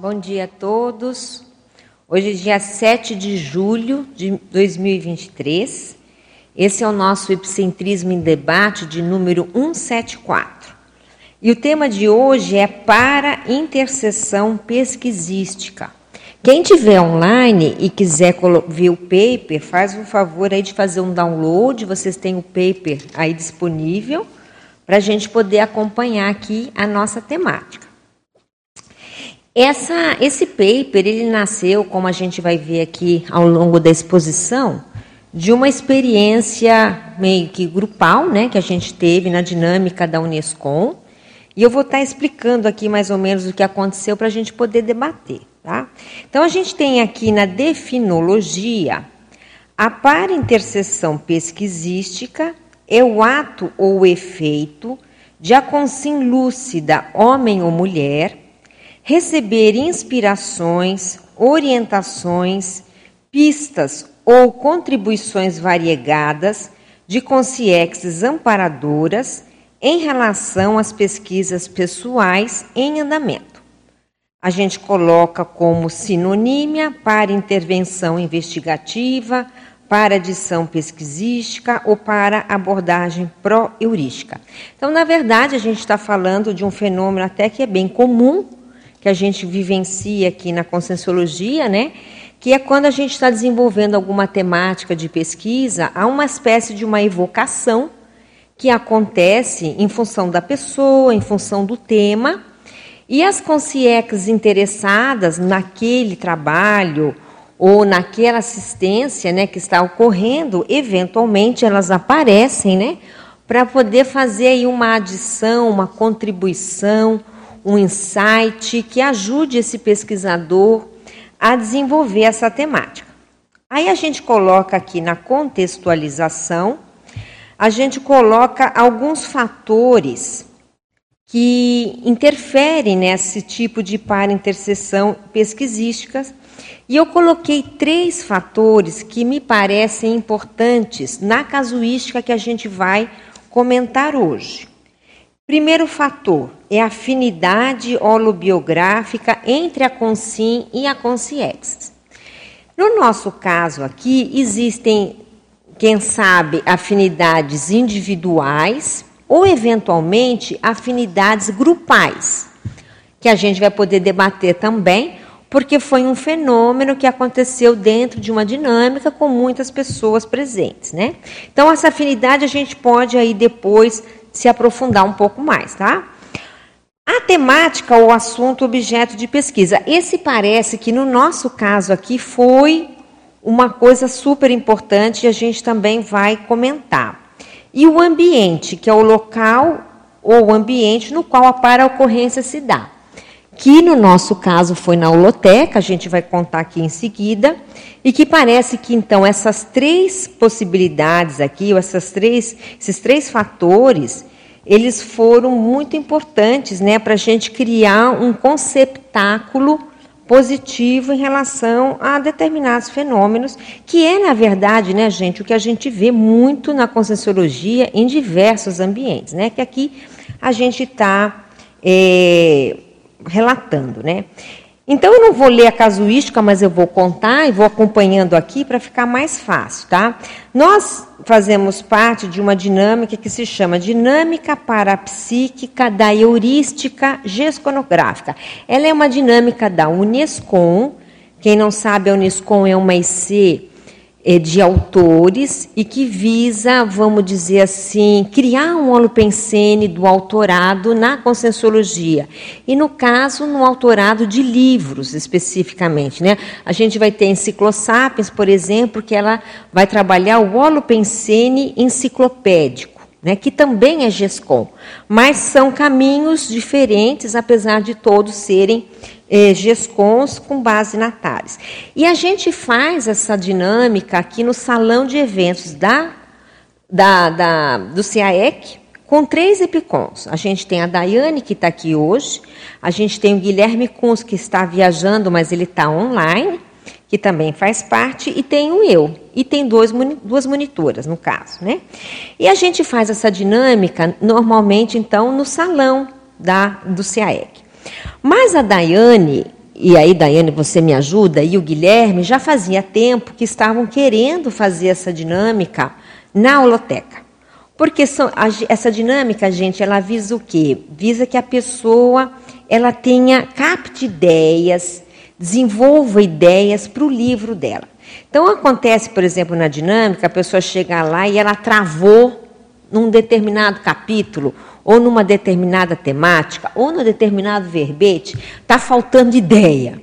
Bom dia a todos. Hoje é dia 7 de julho de 2023. Esse é o nosso Epicentrismo em Debate de número 174. E o tema de hoje é para intercessão pesquisística. Quem tiver online e quiser ver o paper, faz um favor aí de fazer um download. Vocês têm o paper aí disponível para a gente poder acompanhar aqui a nossa temática. Essa, esse paper ele nasceu, como a gente vai ver aqui ao longo da exposição, de uma experiência meio que grupal, né, que a gente teve na dinâmica da Unescom. E eu vou estar explicando aqui mais ou menos o que aconteceu para a gente poder debater. Tá? Então, a gente tem aqui na definologia a para interseção pesquisística é o ato ou o efeito de a consim lúcida, homem ou mulher, receber inspirações, orientações, pistas ou contribuições variegadas de consciências amparadoras em relação às pesquisas pessoais em andamento. A gente coloca como sinonímia para intervenção investigativa, para adição pesquisística ou para abordagem pró-heurística. Então, na verdade, a gente está falando de um fenômeno até que é bem comum, que a gente vivencia aqui na conscienciologia, né? que é quando a gente está desenvolvendo alguma temática de pesquisa, há uma espécie de uma evocação que acontece em função da pessoa, em função do tema, e as consciências interessadas naquele trabalho ou naquela assistência né, que está ocorrendo, eventualmente elas aparecem né, para poder fazer aí uma adição, uma contribuição, um insight que ajude esse pesquisador a desenvolver essa temática. Aí a gente coloca aqui na contextualização, a gente coloca alguns fatores que interferem nesse tipo de para-interseção pesquisística e eu coloquei três fatores que me parecem importantes na casuística que a gente vai comentar hoje. Primeiro fator é a afinidade holobiográfica entre a consim e a consciex. No nosso caso aqui, existem, quem sabe, afinidades individuais ou, eventualmente, afinidades grupais, que a gente vai poder debater também, porque foi um fenômeno que aconteceu dentro de uma dinâmica com muitas pessoas presentes, né? Então essa afinidade a gente pode aí depois se aprofundar um pouco mais, tá? A temática ou assunto objeto de pesquisa. Esse parece que no nosso caso aqui foi uma coisa super importante e a gente também vai comentar. E o ambiente, que é o local ou o ambiente no qual a para-ocorrência se dá que no nosso caso foi na holoteca, a gente vai contar aqui em seguida, e que parece que então essas três possibilidades aqui, ou essas três, esses três fatores, eles foram muito importantes né, para a gente criar um conceptáculo positivo em relação a determinados fenômenos, que é, na verdade, né, gente, o que a gente vê muito na conscienciologia em diversos ambientes, né, que aqui a gente está. É, relatando, né? Então eu não vou ler a casuística, mas eu vou contar e vou acompanhando aqui para ficar mais fácil, tá? Nós fazemos parte de uma dinâmica que se chama dinâmica parapsíquica da heurística gesconográfica. Ela é uma dinâmica da Unescom. Quem não sabe, a Unescom é uma IC é, de autores e que visa, vamos dizer assim, criar um holopensene do autorado na conscienciologia. E, no caso, no autorado de livros, especificamente. Né? A gente vai ter Enciclosapiens, por exemplo, que ela vai trabalhar o holopensene enciclopédico. Né, que também é GESCOM, mas são caminhos diferentes, apesar de todos serem eh, GESCONs com base na TARES. E a gente faz essa dinâmica aqui no salão de eventos da, da, da do CAEC, com três EPICONs. A gente tem a Daiane, que está aqui hoje, a gente tem o Guilherme Kunz, que está viajando, mas ele está online, que também faz parte, e tem o eu, e tem dois, duas monitoras, no caso. Né? E a gente faz essa dinâmica, normalmente, então, no salão da, do CAEC. Mas a Daiane, e aí, Daiane, você me ajuda, e o Guilherme já fazia tempo que estavam querendo fazer essa dinâmica na holoteca. Porque essa dinâmica, gente, ela visa o quê? Visa que a pessoa ela tenha, capte ideias, desenvolva ideias para o livro dela. Então, acontece, por exemplo, na dinâmica, a pessoa chega lá e ela travou num determinado capítulo, ou numa determinada temática, ou num determinado verbete, está faltando ideia.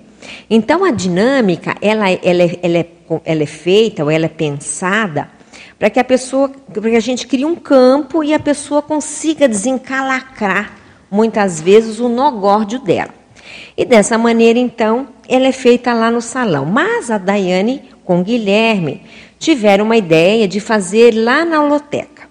Então, a dinâmica, ela, ela, é, ela, é, ela é feita, ou ela é pensada, para que a pessoa, para que a gente crie um campo e a pessoa consiga desencalacrar, muitas vezes, o nó górdio dela. E dessa maneira, então, ela é feita lá no salão. Mas a Daiane com Guilherme tiveram uma ideia de fazer lá na holoteca.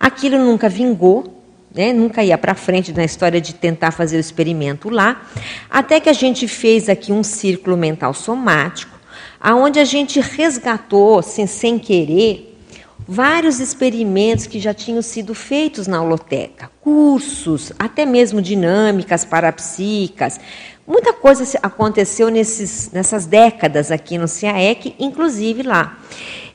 Aquilo nunca vingou, né? nunca ia para frente na história de tentar fazer o experimento lá, até que a gente fez aqui um círculo mental somático, aonde a gente resgatou, assim, sem querer, vários experimentos que já tinham sido feitos na holoteca, cursos, até mesmo dinâmicas parapsíquicas, Muita coisa aconteceu nesses, nessas décadas aqui no CIAEC, inclusive lá.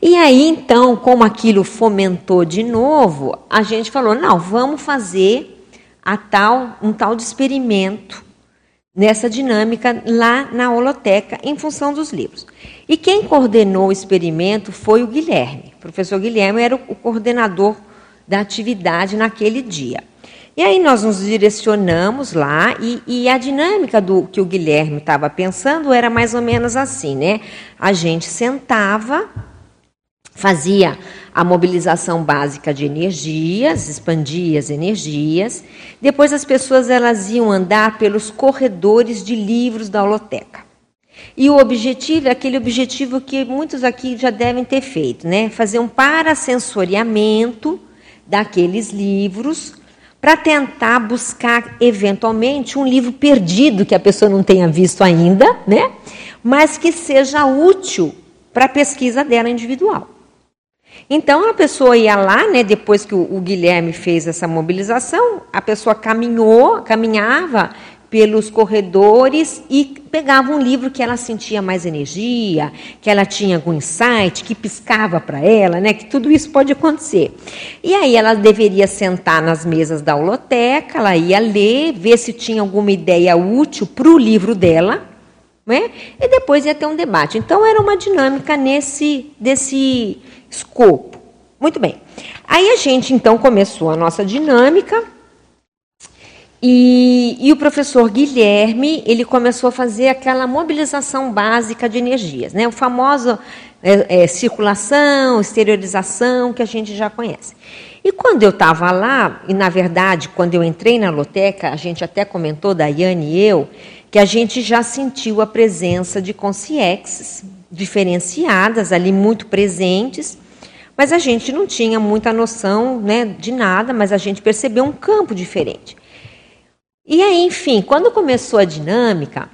E aí, então, como aquilo fomentou de novo, a gente falou: não, vamos fazer a tal, um tal de experimento nessa dinâmica lá na holoteca, em função dos livros. E quem coordenou o experimento foi o Guilherme. O professor Guilherme era o coordenador da atividade naquele dia. E aí nós nos direcionamos lá e, e a dinâmica do que o Guilherme estava pensando era mais ou menos assim, né? A gente sentava, fazia a mobilização básica de energias, expandia as energias. Depois as pessoas elas iam andar pelos corredores de livros da holoteca. E o objetivo é aquele objetivo que muitos aqui já devem ter feito, né? Fazer um parasensoriamento daqueles livros para tentar buscar eventualmente um livro perdido que a pessoa não tenha visto ainda, né? Mas que seja útil para a pesquisa dela individual. Então a pessoa ia lá, né, depois que o, o Guilherme fez essa mobilização, a pessoa caminhou, caminhava pelos corredores e pegava um livro que ela sentia mais energia, que ela tinha algum insight, que piscava para ela, né? Que tudo isso pode acontecer. E aí ela deveria sentar nas mesas da holoteca, ela ia ler, ver se tinha alguma ideia útil para o livro dela, né? E depois ia ter um debate. Então era uma dinâmica nesse desse escopo. Muito bem. Aí a gente então começou a nossa dinâmica e, e, o professor Guilherme, ele começou a fazer aquela mobilização básica de energias, né? o famoso é, é, circulação, exteriorização, que a gente já conhece. E quando eu estava lá, e na verdade, quando eu entrei na loteca, a gente até comentou, Daiane e eu, que a gente já sentiu a presença de consciências diferenciadas ali, muito presentes, mas a gente não tinha muita noção né, de nada, mas a gente percebeu um campo diferente. E aí, enfim, quando começou a dinâmica,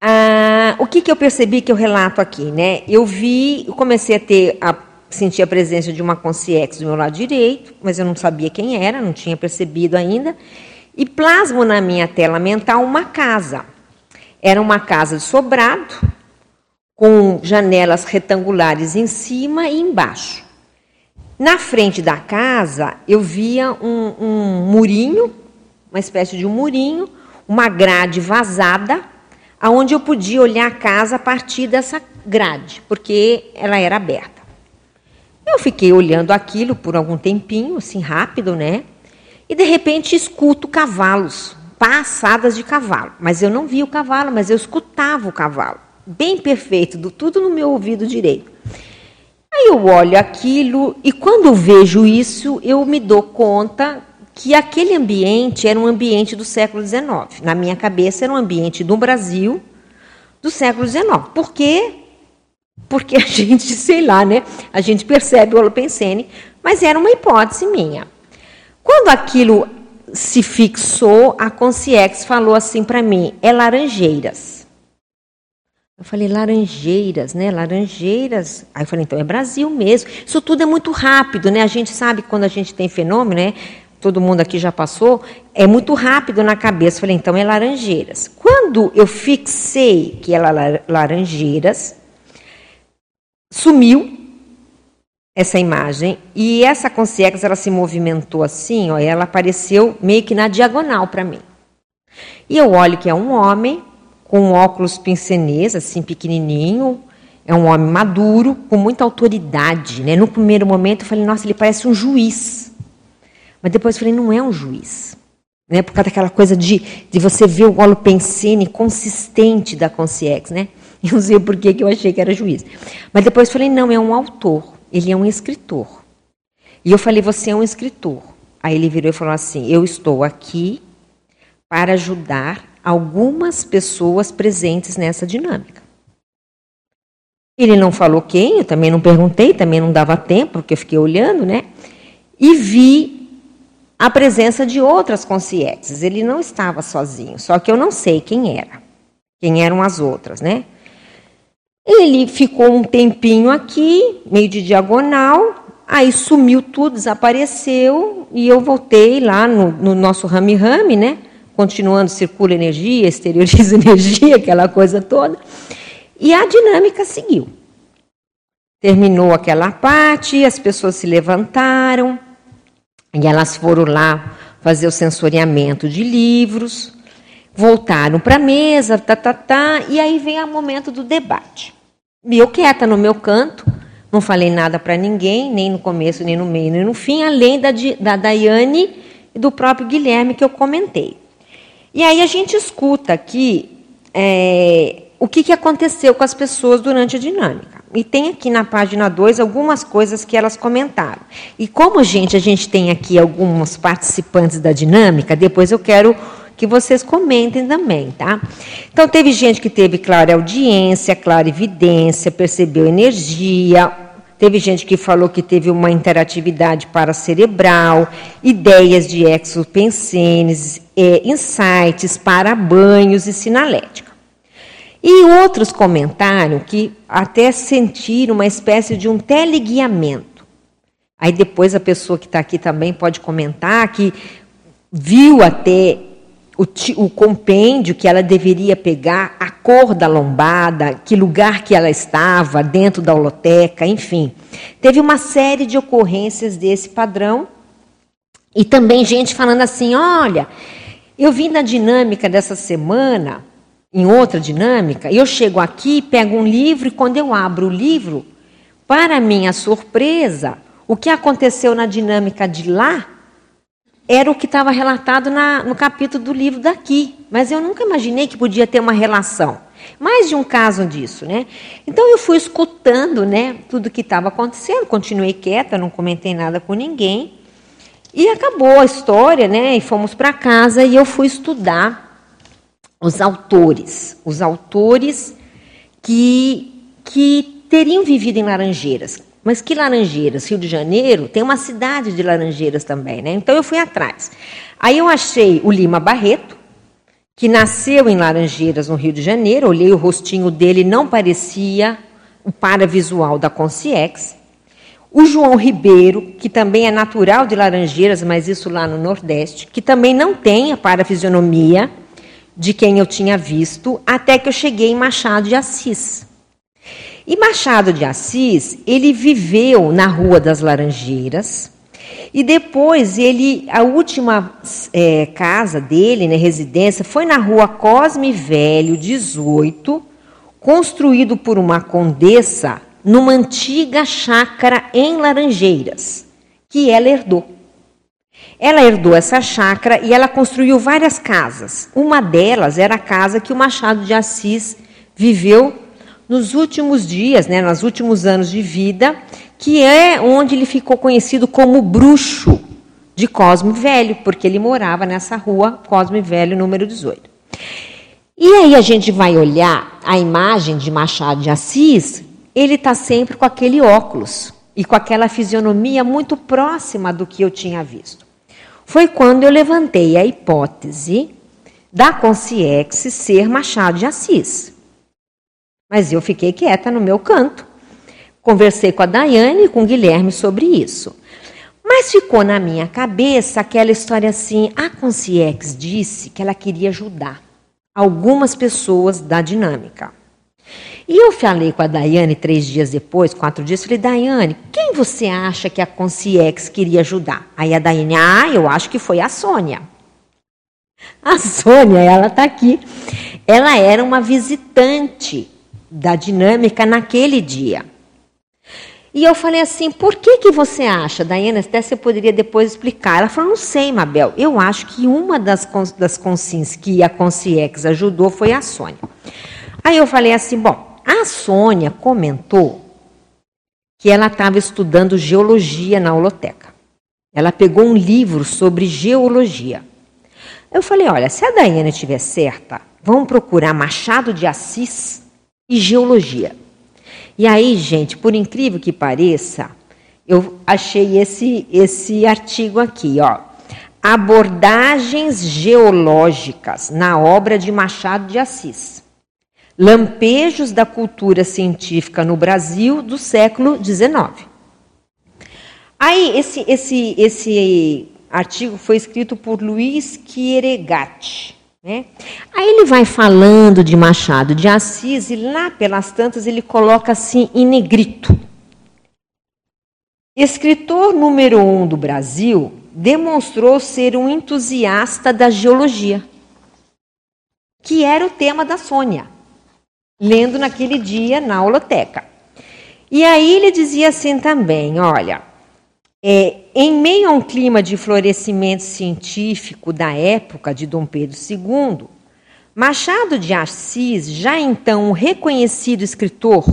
ah, o que, que eu percebi que eu relato aqui, né? Eu vi, eu comecei a ter a sentir a presença de uma consciência do meu lado direito, mas eu não sabia quem era, não tinha percebido ainda, e plasmo na minha tela mental uma casa. Era uma casa de sobrado, com janelas retangulares em cima e embaixo. Na frente da casa, eu via um, um murinho uma espécie de um murinho, uma grade vazada, aonde eu podia olhar a casa a partir dessa grade, porque ela era aberta. Eu fiquei olhando aquilo por algum tempinho, assim rápido, né? E de repente escuto cavalos, passadas de cavalo. Mas eu não vi o cavalo, mas eu escutava o cavalo. Bem perfeito, do, tudo no meu ouvido direito. Aí eu olho aquilo e quando vejo isso, eu me dou conta que aquele ambiente era um ambiente do século XIX. Na minha cabeça, era um ambiente do Brasil do século XIX. Por quê? Porque a gente, sei lá, né? A gente percebe o Holopensene, mas era uma hipótese minha. Quando aquilo se fixou, a Conciex falou assim para mim: é Laranjeiras. Eu falei, Laranjeiras, né? Laranjeiras. Aí eu falei, então é Brasil mesmo. Isso tudo é muito rápido, né? A gente sabe que quando a gente tem fenômeno, né? Todo mundo aqui já passou, é muito rápido na cabeça. Falei, então é Laranjeiras. Quando eu fixei que era Laranjeiras, sumiu essa imagem e essa consciência ela se movimentou assim, ó, ela apareceu meio que na diagonal para mim. E eu olho que é um homem com óculos pincenês, assim pequenininho, é um homem maduro, com muita autoridade. Né? No primeiro momento eu falei, nossa, ele parece um juiz. Mas depois eu falei, não é um juiz. Né? Por causa daquela coisa de, de você ver o óleo pensene consistente da consciência. Né? Eu não sei por que eu achei que era juiz. Mas depois falei, não, é um autor. Ele é um escritor. E eu falei, você é um escritor. Aí ele virou e falou assim, eu estou aqui para ajudar algumas pessoas presentes nessa dinâmica. Ele não falou quem, eu também não perguntei, também não dava tempo, porque eu fiquei olhando, né? E vi a presença de outras consciências. Ele não estava sozinho, só que eu não sei quem era, quem eram as outras, né? Ele ficou um tempinho aqui, meio de diagonal, aí sumiu tudo, desapareceu, e eu voltei lá no, no nosso rame-rame, né? Continuando, circula energia, exterioriza energia, aquela coisa toda. E a dinâmica seguiu. Terminou aquela parte, as pessoas se levantaram e elas foram lá fazer o sensoriamento de livros, voltaram para a mesa, tá, tá, tá, e aí vem o momento do debate. Eu quieta no meu canto, não falei nada para ninguém, nem no começo, nem no meio, nem no fim, além da, da Daiane e do próprio Guilherme que eu comentei. E aí a gente escuta aqui é, o que, que aconteceu com as pessoas durante a dinâmica. E tem aqui na página 2 algumas coisas que elas comentaram. E como, gente, a gente tem aqui alguns participantes da dinâmica, depois eu quero que vocês comentem também, tá? Então, teve gente que teve clara audiência, clara evidência, percebeu energia, Teve gente que falou que teve uma interatividade paracerebral, ideias de exopensenes, é, insights para banhos e sinalética. E outros comentaram que até sentiram uma espécie de um teleguiamento. Aí depois a pessoa que está aqui também pode comentar que viu até o, o, compêndio que ela deveria pegar, a cor da lombada, que lugar que ela estava, dentro da holoteca, enfim. Teve uma série de ocorrências desse padrão. E também gente falando assim: olha, eu vim na dinâmica dessa semana em outra dinâmica, eu chego aqui, pego um livro e quando eu abro o livro, para minha surpresa, o que aconteceu na dinâmica de lá era o que estava relatado na, no capítulo do livro daqui. Mas eu nunca imaginei que podia ter uma relação. Mais de um caso disso, né? Então eu fui escutando, né, tudo que estava acontecendo, continuei quieta, não comentei nada com ninguém. E acabou a história, né? E fomos para casa e eu fui estudar os autores, os autores que, que teriam vivido em Laranjeiras. Mas que Laranjeiras? Rio de Janeiro tem uma cidade de Laranjeiras também, né? Então eu fui atrás. Aí eu achei o Lima Barreto, que nasceu em Laranjeiras, no Rio de Janeiro. Olhei o rostinho dele, não parecia o paravisual da Conciex. O João Ribeiro, que também é natural de Laranjeiras, mas isso lá no Nordeste, que também não tem a parafisionomia de quem eu tinha visto, até que eu cheguei em Machado de Assis. E Machado de Assis, ele viveu na Rua das Laranjeiras, e depois ele, a última é, casa dele, né, residência, foi na Rua Cosme Velho, 18, construído por uma condessa numa antiga chácara em Laranjeiras, que ela herdou. Ela herdou essa chácara e ela construiu várias casas. Uma delas era a casa que o Machado de Assis viveu nos últimos dias, né, nos últimos anos de vida, que é onde ele ficou conhecido como bruxo de Cosme Velho, porque ele morava nessa rua Cosme Velho, número 18. E aí a gente vai olhar a imagem de Machado de Assis, ele está sempre com aquele óculos e com aquela fisionomia muito próxima do que eu tinha visto foi quando eu levantei a hipótese da consciência ser Machado de Assis. Mas eu fiquei quieta no meu canto. Conversei com a Daiane e com o Guilherme sobre isso. Mas ficou na minha cabeça aquela história assim: a consciência disse que ela queria ajudar. algumas pessoas da dinâmica. E eu falei com a Daiane três dias depois, quatro dias, falei, Daiane, quem você acha que a Conciex queria ajudar? Aí a Daiane, ah, eu acho que foi a Sônia. A Sônia, ela está aqui. Ela era uma visitante da dinâmica naquele dia. E eu falei assim, por que, que você acha, Daiane, até você poderia depois explicar. Ela falou, não sei, Mabel, eu acho que uma das, das consins que a Conciex ajudou foi a Sônia. Aí eu falei assim, bom, a Sônia comentou que ela estava estudando geologia na holoteca. Ela pegou um livro sobre geologia. Eu falei, olha, se a Daiane estiver certa, vamos procurar Machado de Assis e geologia. E aí, gente, por incrível que pareça, eu achei esse, esse artigo aqui, ó. Abordagens geológicas na obra de Machado de Assis. Lampejos da cultura científica no Brasil do século XIX. Aí, esse, esse, esse artigo foi escrito por Luiz Quieregatti. Né? Aí ele vai falando de Machado de Assis e lá pelas tantas ele coloca assim em negrito. Escritor número um do Brasil, demonstrou ser um entusiasta da geologia, que era o tema da Sônia, lendo naquele dia na holoteca. E aí ele dizia assim também: olha, é, em meio a um clima de florescimento científico da época de Dom Pedro II, Machado de Assis, já então um reconhecido escritor,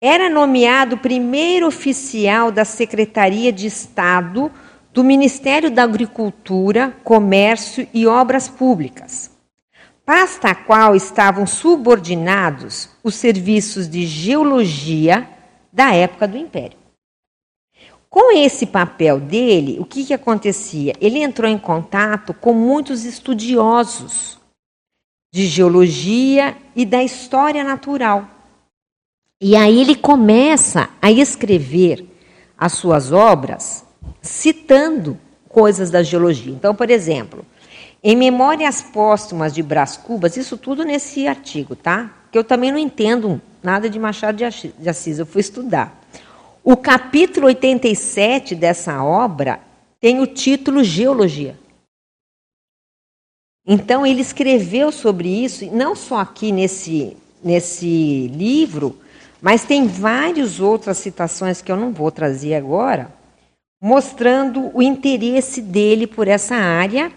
era nomeado primeiro oficial da Secretaria de Estado do Ministério da Agricultura, Comércio e Obras Públicas, pasta a qual estavam subordinados os serviços de geologia da época do Império. Com esse papel dele, o que, que acontecia? Ele entrou em contato com muitos estudiosos de geologia e da história natural. E aí ele começa a escrever as suas obras citando coisas da geologia. Então, por exemplo, em Memórias Póstumas de Brás Cubas, isso tudo nesse artigo, tá? Que eu também não entendo nada de Machado de Assis, eu fui estudar. O capítulo 87 dessa obra tem o título Geologia. Então, ele escreveu sobre isso, não só aqui nesse, nesse livro, mas tem várias outras citações que eu não vou trazer agora, mostrando o interesse dele por essa área,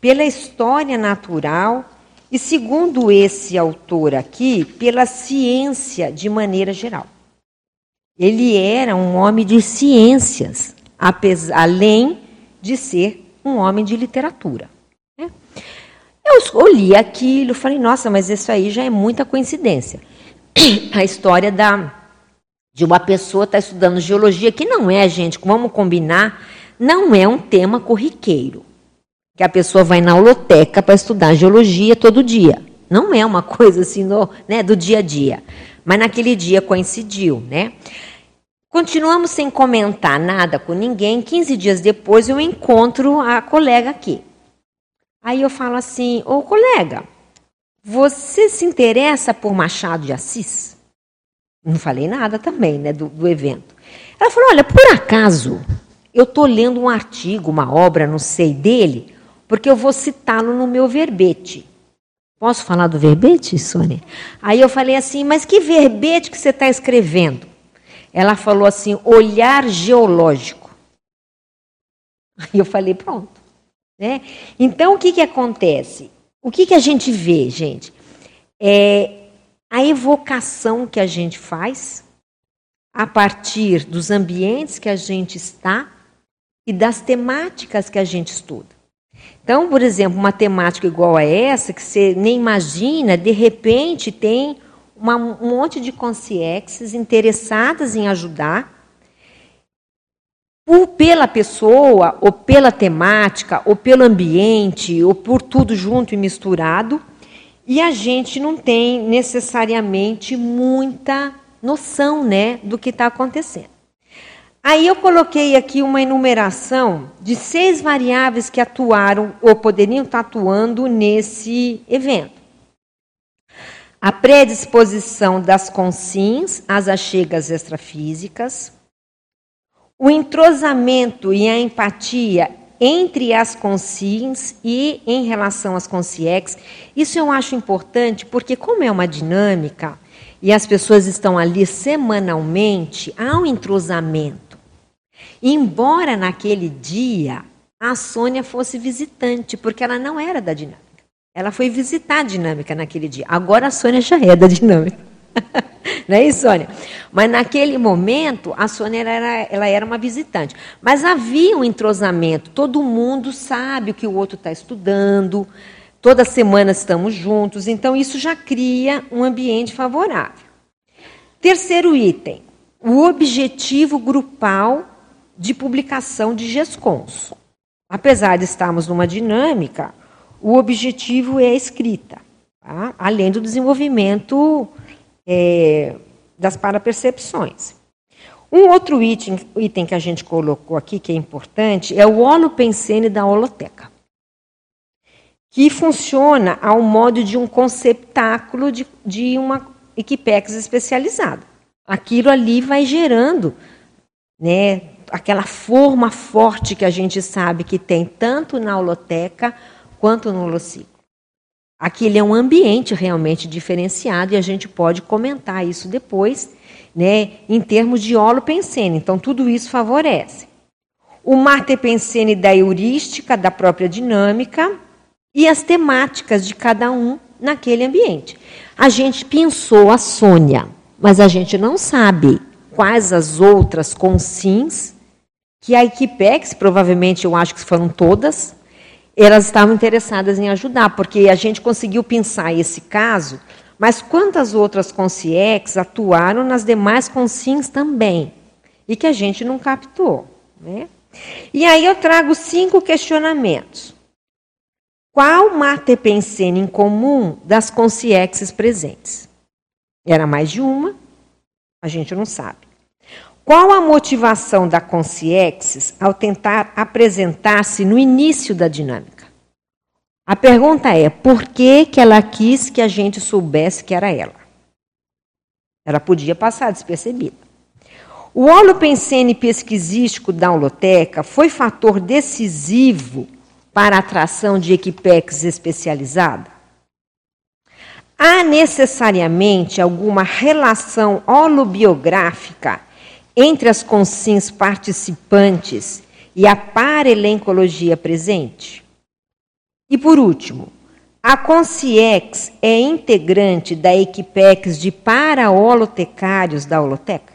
pela história natural e, segundo esse autor aqui, pela ciência de maneira geral. Ele era um homem de ciências, além de ser um homem de literatura. Né? Eu li aquilo, falei, nossa, mas isso aí já é muita coincidência. A história da, de uma pessoa estar tá estudando geologia, que não é, gente, vamos combinar, não é um tema corriqueiro. Que a pessoa vai na holoteca para estudar geologia todo dia. Não é uma coisa assim no, né, do dia a dia. Mas naquele dia coincidiu, né? Continuamos sem comentar nada com ninguém. 15 dias depois eu encontro a colega aqui. Aí eu falo assim: Ô colega, você se interessa por Machado de Assis? Não falei nada também, né, do, do evento. Ela falou: Olha, por acaso eu estou lendo um artigo, uma obra, não sei dele, porque eu vou citá-lo no meu verbete. Posso falar do verbete, Sônia? Aí eu falei assim: Mas que verbete que você está escrevendo? Ela falou assim: olhar geológico. Aí eu falei: pronto. Né? Então, o que, que acontece? O que, que a gente vê, gente? É a evocação que a gente faz a partir dos ambientes que a gente está e das temáticas que a gente estuda. Então, por exemplo, uma temática igual a essa, que você nem imagina, de repente tem uma, um monte de consciências interessadas em ajudar, por, pela pessoa, ou pela temática, ou pelo ambiente, ou por tudo junto e misturado, e a gente não tem necessariamente muita noção né, do que está acontecendo. Aí eu coloquei aqui uma enumeração de seis variáveis que atuaram ou poderiam estar atuando nesse evento. a predisposição das consins às achegas extrafísicas, o entrosamento e a empatia entre as consins e em relação às consciex. Isso eu acho importante porque, como é uma dinâmica e as pessoas estão ali semanalmente, há um entrosamento. Embora naquele dia a Sônia fosse visitante, porque ela não era da dinâmica. Ela foi visitar a dinâmica naquele dia. Agora a Sônia já é da dinâmica. Não é isso, Sônia? Mas naquele momento, a Sônia era, ela era uma visitante. Mas havia um entrosamento. Todo mundo sabe o que o outro está estudando. Toda semana estamos juntos. Então, isso já cria um ambiente favorável. Terceiro item: o objetivo grupal de publicação de GESCONS. Apesar de estarmos numa dinâmica, o objetivo é a escrita, tá? além do desenvolvimento é, das parapercepções. Um outro item, item que a gente colocou aqui, que é importante, é o holopensene da holoteca, que funciona ao modo de um conceptáculo de, de uma equipex especializada. Aquilo ali vai gerando né, aquela forma forte que a gente sabe que tem tanto na holoteca quanto no holociclo. Aquele é um ambiente realmente diferenciado e a gente pode comentar isso depois, né, em termos de holopensene. Então, tudo isso favorece. O martepensene da heurística, da própria dinâmica e as temáticas de cada um naquele ambiente. A gente pensou a Sônia, mas a gente não sabe quais as outras consins que a Equipex, provavelmente eu acho que foram todas, elas estavam interessadas em ajudar, porque a gente conseguiu pensar esse caso, mas quantas outras consciex atuaram nas demais consins também, e que a gente não captou. Né? E aí eu trago cinco questionamentos. Qual matepensene em comum das consciexes presentes? Era mais de uma? A gente não sabe. Qual a motivação da consciexis ao tentar apresentar-se no início da dinâmica? A pergunta é: por que, que ela quis que a gente soubesse que era ela? Ela podia passar despercebida. O holopensene pesquisístico da holoteca foi fator decisivo para a atração de equipex especializada? Há necessariamente alguma relação holobiográfica entre as consins participantes e a parelencologia presente? E por último, a Consciex é integrante da Equipex de paraholotecários da holoteca?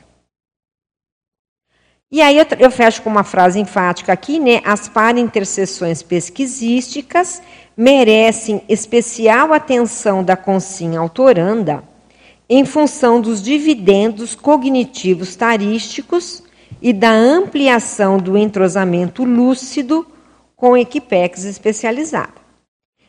E aí eu, eu fecho com uma frase enfática aqui, né? As para-interseções pesquisísticas merecem especial atenção da consim autoranda em função dos dividendos cognitivos tarísticos e da ampliação do entrosamento lúcido com equipex especializada.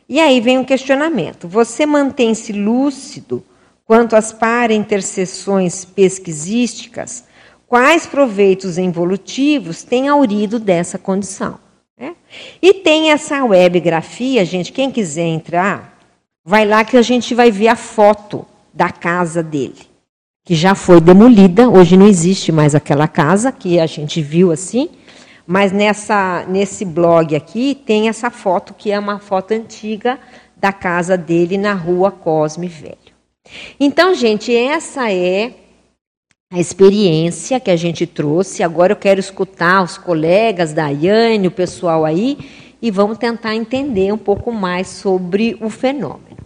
E aí vem um questionamento: você mantém-se lúcido quanto às para-interseções pesquisísticas? Quais proveitos evolutivos têm aurido dessa condição? Né? E tem essa webgrafia, gente, quem quiser entrar, vai lá que a gente vai ver a foto da casa dele, que já foi demolida, hoje não existe mais aquela casa que a gente viu assim, mas nessa nesse blog aqui tem essa foto que é uma foto antiga da casa dele na rua Cosme Velho. Então, gente, essa é a experiência que a gente trouxe. Agora eu quero escutar os colegas da Yane, o pessoal aí, e vamos tentar entender um pouco mais sobre o fenômeno.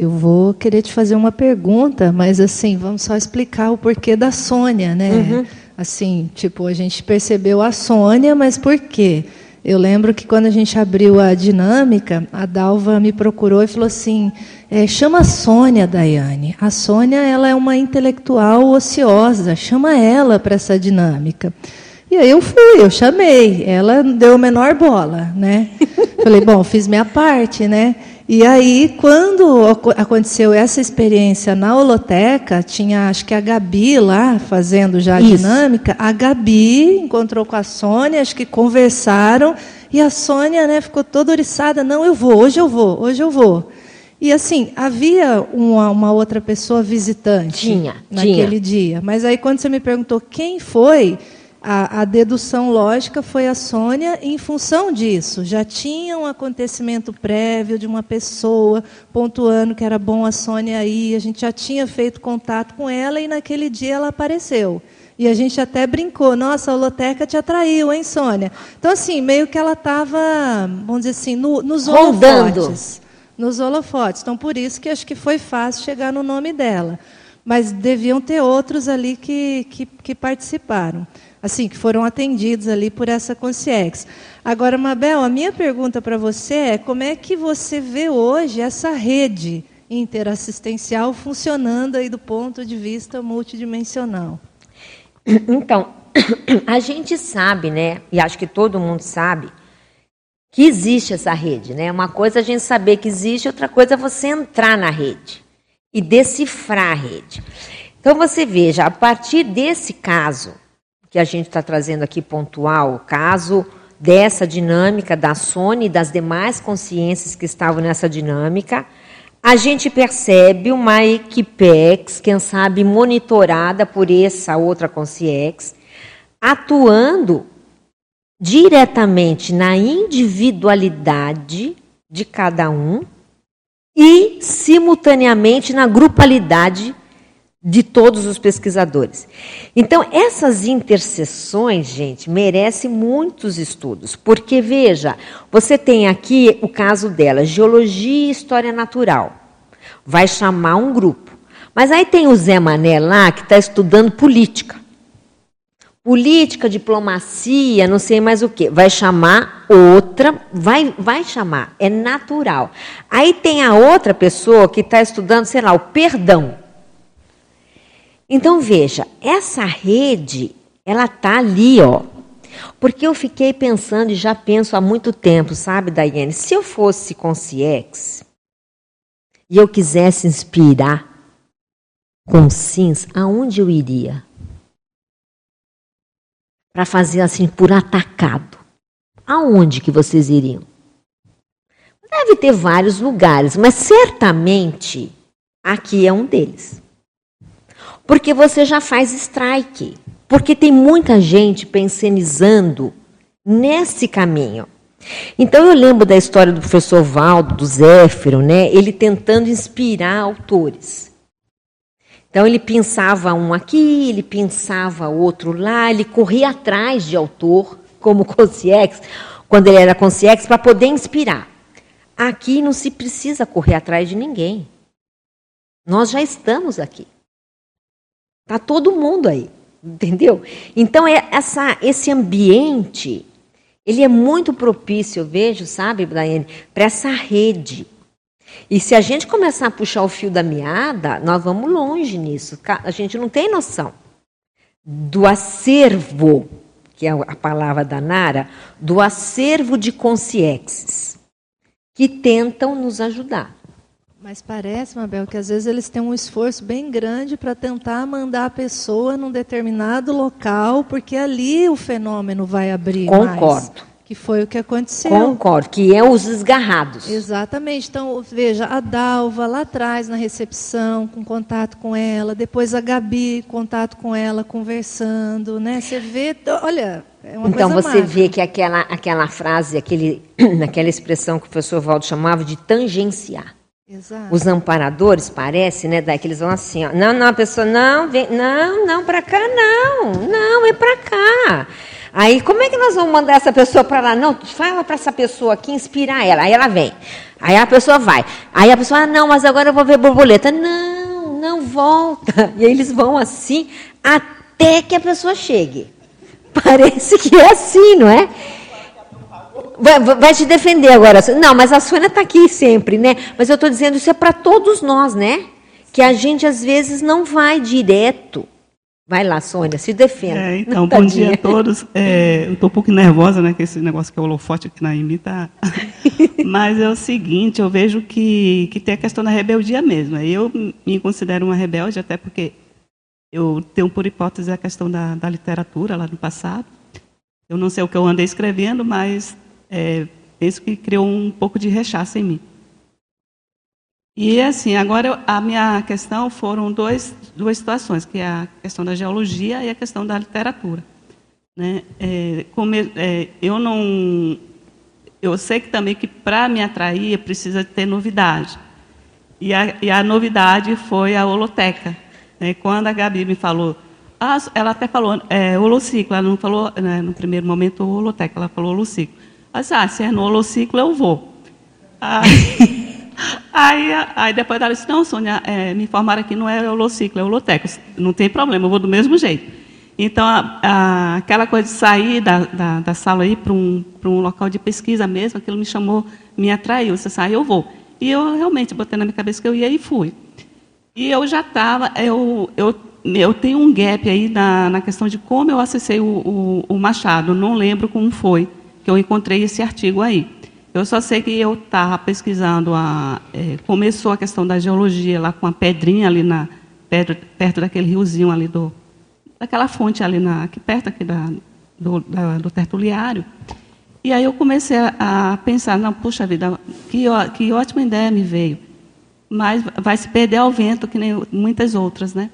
Eu vou querer te fazer uma pergunta, mas assim, vamos só explicar o porquê da Sônia, né? Uhum. Assim, tipo, a gente percebeu a Sônia, mas por quê? Eu lembro que quando a gente abriu a dinâmica, a Dalva me procurou e falou assim: é, chama a Sônia, Daiane. A Sônia ela é uma intelectual ociosa, chama ela para essa dinâmica. E aí eu fui, eu chamei. Ela deu a menor bola, né? Falei, bom, fiz minha parte, né? E aí, quando aconteceu essa experiência na holoteca, tinha acho que a Gabi lá fazendo já a Isso. dinâmica. A Gabi encontrou com a Sônia, acho que conversaram, e a Sônia né, ficou toda oriçada. Não, eu vou, hoje eu vou, hoje eu vou. E assim, havia uma, uma outra pessoa visitante tinha, naquele tinha. dia. Mas aí quando você me perguntou quem foi, a, a, dedução lógica foi a Sônia em função disso. Já tinha um acontecimento prévio de uma pessoa pontuando que era bom a Sônia ir, a gente já tinha feito contato com ela e naquele dia ela apareceu. E a gente até brincou, nossa, a holoteca te atraiu, hein, Sônia? Então, assim, meio que ela estava, vamos dizer assim, no, nos holofotes. Nos holofotes. Então, por isso que acho que foi fácil chegar no nome dela. Mas deviam ter outros ali que, que, que participaram. Assim, que foram atendidos ali por essa Concierge. Agora, Mabel, a minha pergunta para você é como é que você vê hoje essa rede interassistencial funcionando aí do ponto de vista multidimensional? Então, a gente sabe, né? E acho que todo mundo sabe que existe essa rede, né? Uma coisa é a gente saber que existe, outra coisa é você entrar na rede e decifrar a rede. Então você veja, a partir desse caso que a gente está trazendo aqui pontual, o caso dessa dinâmica da Sony e das demais consciências que estavam nessa dinâmica, a gente percebe uma equipex, quem sabe monitorada por essa outra consciex, atuando diretamente na individualidade de cada um e simultaneamente na grupalidade de todos os pesquisadores. Então, essas interseções, gente, merecem muitos estudos, porque veja, você tem aqui o caso dela, geologia e história natural. Vai chamar um grupo. Mas aí tem o Zé Mané lá que está estudando política. Política, diplomacia, não sei mais o que. Vai chamar outra, vai, vai chamar, é natural. Aí tem a outra pessoa que está estudando, sei lá, o perdão. Então veja, essa rede, ela tá ali, ó. Porque eu fiquei pensando e já penso há muito tempo, sabe, Daiane? Se eu fosse com CIEX e eu quisesse inspirar com SINS, aonde eu iria? Para fazer assim por atacado. Aonde que vocês iriam? Deve ter vários lugares, mas certamente aqui é um deles. Porque você já faz strike. Porque tem muita gente pensionizando nesse caminho. Então eu lembro da história do professor Valdo, do Zéfiro, né? ele tentando inspirar autores. Então ele pensava um aqui, ele pensava outro lá, ele corria atrás de autor, como Concierge, quando ele era Concierge, para poder inspirar. Aqui não se precisa correr atrás de ninguém. Nós já estamos aqui. Está todo mundo aí, entendeu? Então é essa, esse ambiente, ele é muito propício, eu vejo, sabe, Daiane, para essa rede. E se a gente começar a puxar o fio da meada, nós vamos longe nisso. A gente não tem noção do acervo, que é a palavra da Nara, do acervo de consciências que tentam nos ajudar. Mas parece, Mabel, que às vezes eles têm um esforço bem grande para tentar mandar a pessoa num determinado local, porque ali o fenômeno vai abrir Concordo. Mais, que foi o que aconteceu. Concordo, que é os esgarrados. Exatamente. Então, veja, a Dalva lá atrás na recepção, com contato com ela, depois a Gabi, contato com ela, conversando, né? Você vê, olha, é uma então coisa você mágica. vê que aquela, aquela frase, aquele, aquela expressão que o professor Valdo chamava de tangenciar. Exato. Os amparadores, parece, né, daí que eles vão assim, ó, não, não, a pessoa, não, vem, não, não, para cá não, não, é para cá. Aí, como é que nós vamos mandar essa pessoa para lá? Não, fala para essa pessoa aqui, inspirar ela. Aí ela vem. Aí a pessoa vai. Aí a pessoa, ah, não, mas agora eu vou ver borboleta. Não, não volta. E aí eles vão assim até que a pessoa chegue. Parece que é assim, não é? Vai, vai, te defender agora. Não, mas a Sônia está aqui sempre, né? Mas eu estou dizendo, isso é para todos nós, né? Que a gente às vezes não vai direto. Vai lá, Sônia, se defenda. É, então, bom dia a todos. É, eu estou um pouco nervosa, né? Que esse negócio que é holofote aqui na IMI tá. Mas é o seguinte, eu vejo que, que tem a questão da rebeldia mesmo. Eu me considero uma rebelde, até porque eu tenho por hipótese a questão da, da literatura lá no passado. Eu não sei o que eu andei escrevendo, mas é, penso que criou um pouco de rechaço em mim. E assim, agora a minha questão foram dois, duas situações, que é a questão da geologia e a questão da literatura. Né? É, como, é, eu não, eu sei que também que para me atrair precisa ter novidade. E a, e a novidade foi a holoteca. Né? Quando a Gabi me falou, ah, ela até falou é, holociclo, ela não falou né, no primeiro momento holoteca, ela falou holociclo. Disse, ah, se é no holociclo eu vou. Aí, Aí, aí depois ela disse, não, Sônia, é, me informaram aqui, não é holociclo, é holoteco. Não tem problema, eu vou do mesmo jeito. Então, a, a, aquela coisa de sair da, da, da sala aí para um, um local de pesquisa mesmo, aquilo me chamou, me atraiu. Você sai, eu vou. E eu realmente botei na minha cabeça que eu ia e fui. E eu já estava, eu, eu, eu tenho um gap aí na, na questão de como eu acessei o, o, o Machado. Não lembro como foi que eu encontrei esse artigo aí. Eu só sei que eu estava pesquisando, a, é, começou a questão da geologia lá com a pedrinha ali na, perto, perto daquele riozinho ali do, daquela fonte ali na, aqui perto aqui da, do, da, do tertuliário. E aí eu comecei a, a pensar, não, puxa vida, que, que ótima ideia me veio. Mas vai se perder ao vento, que nem muitas outras, né?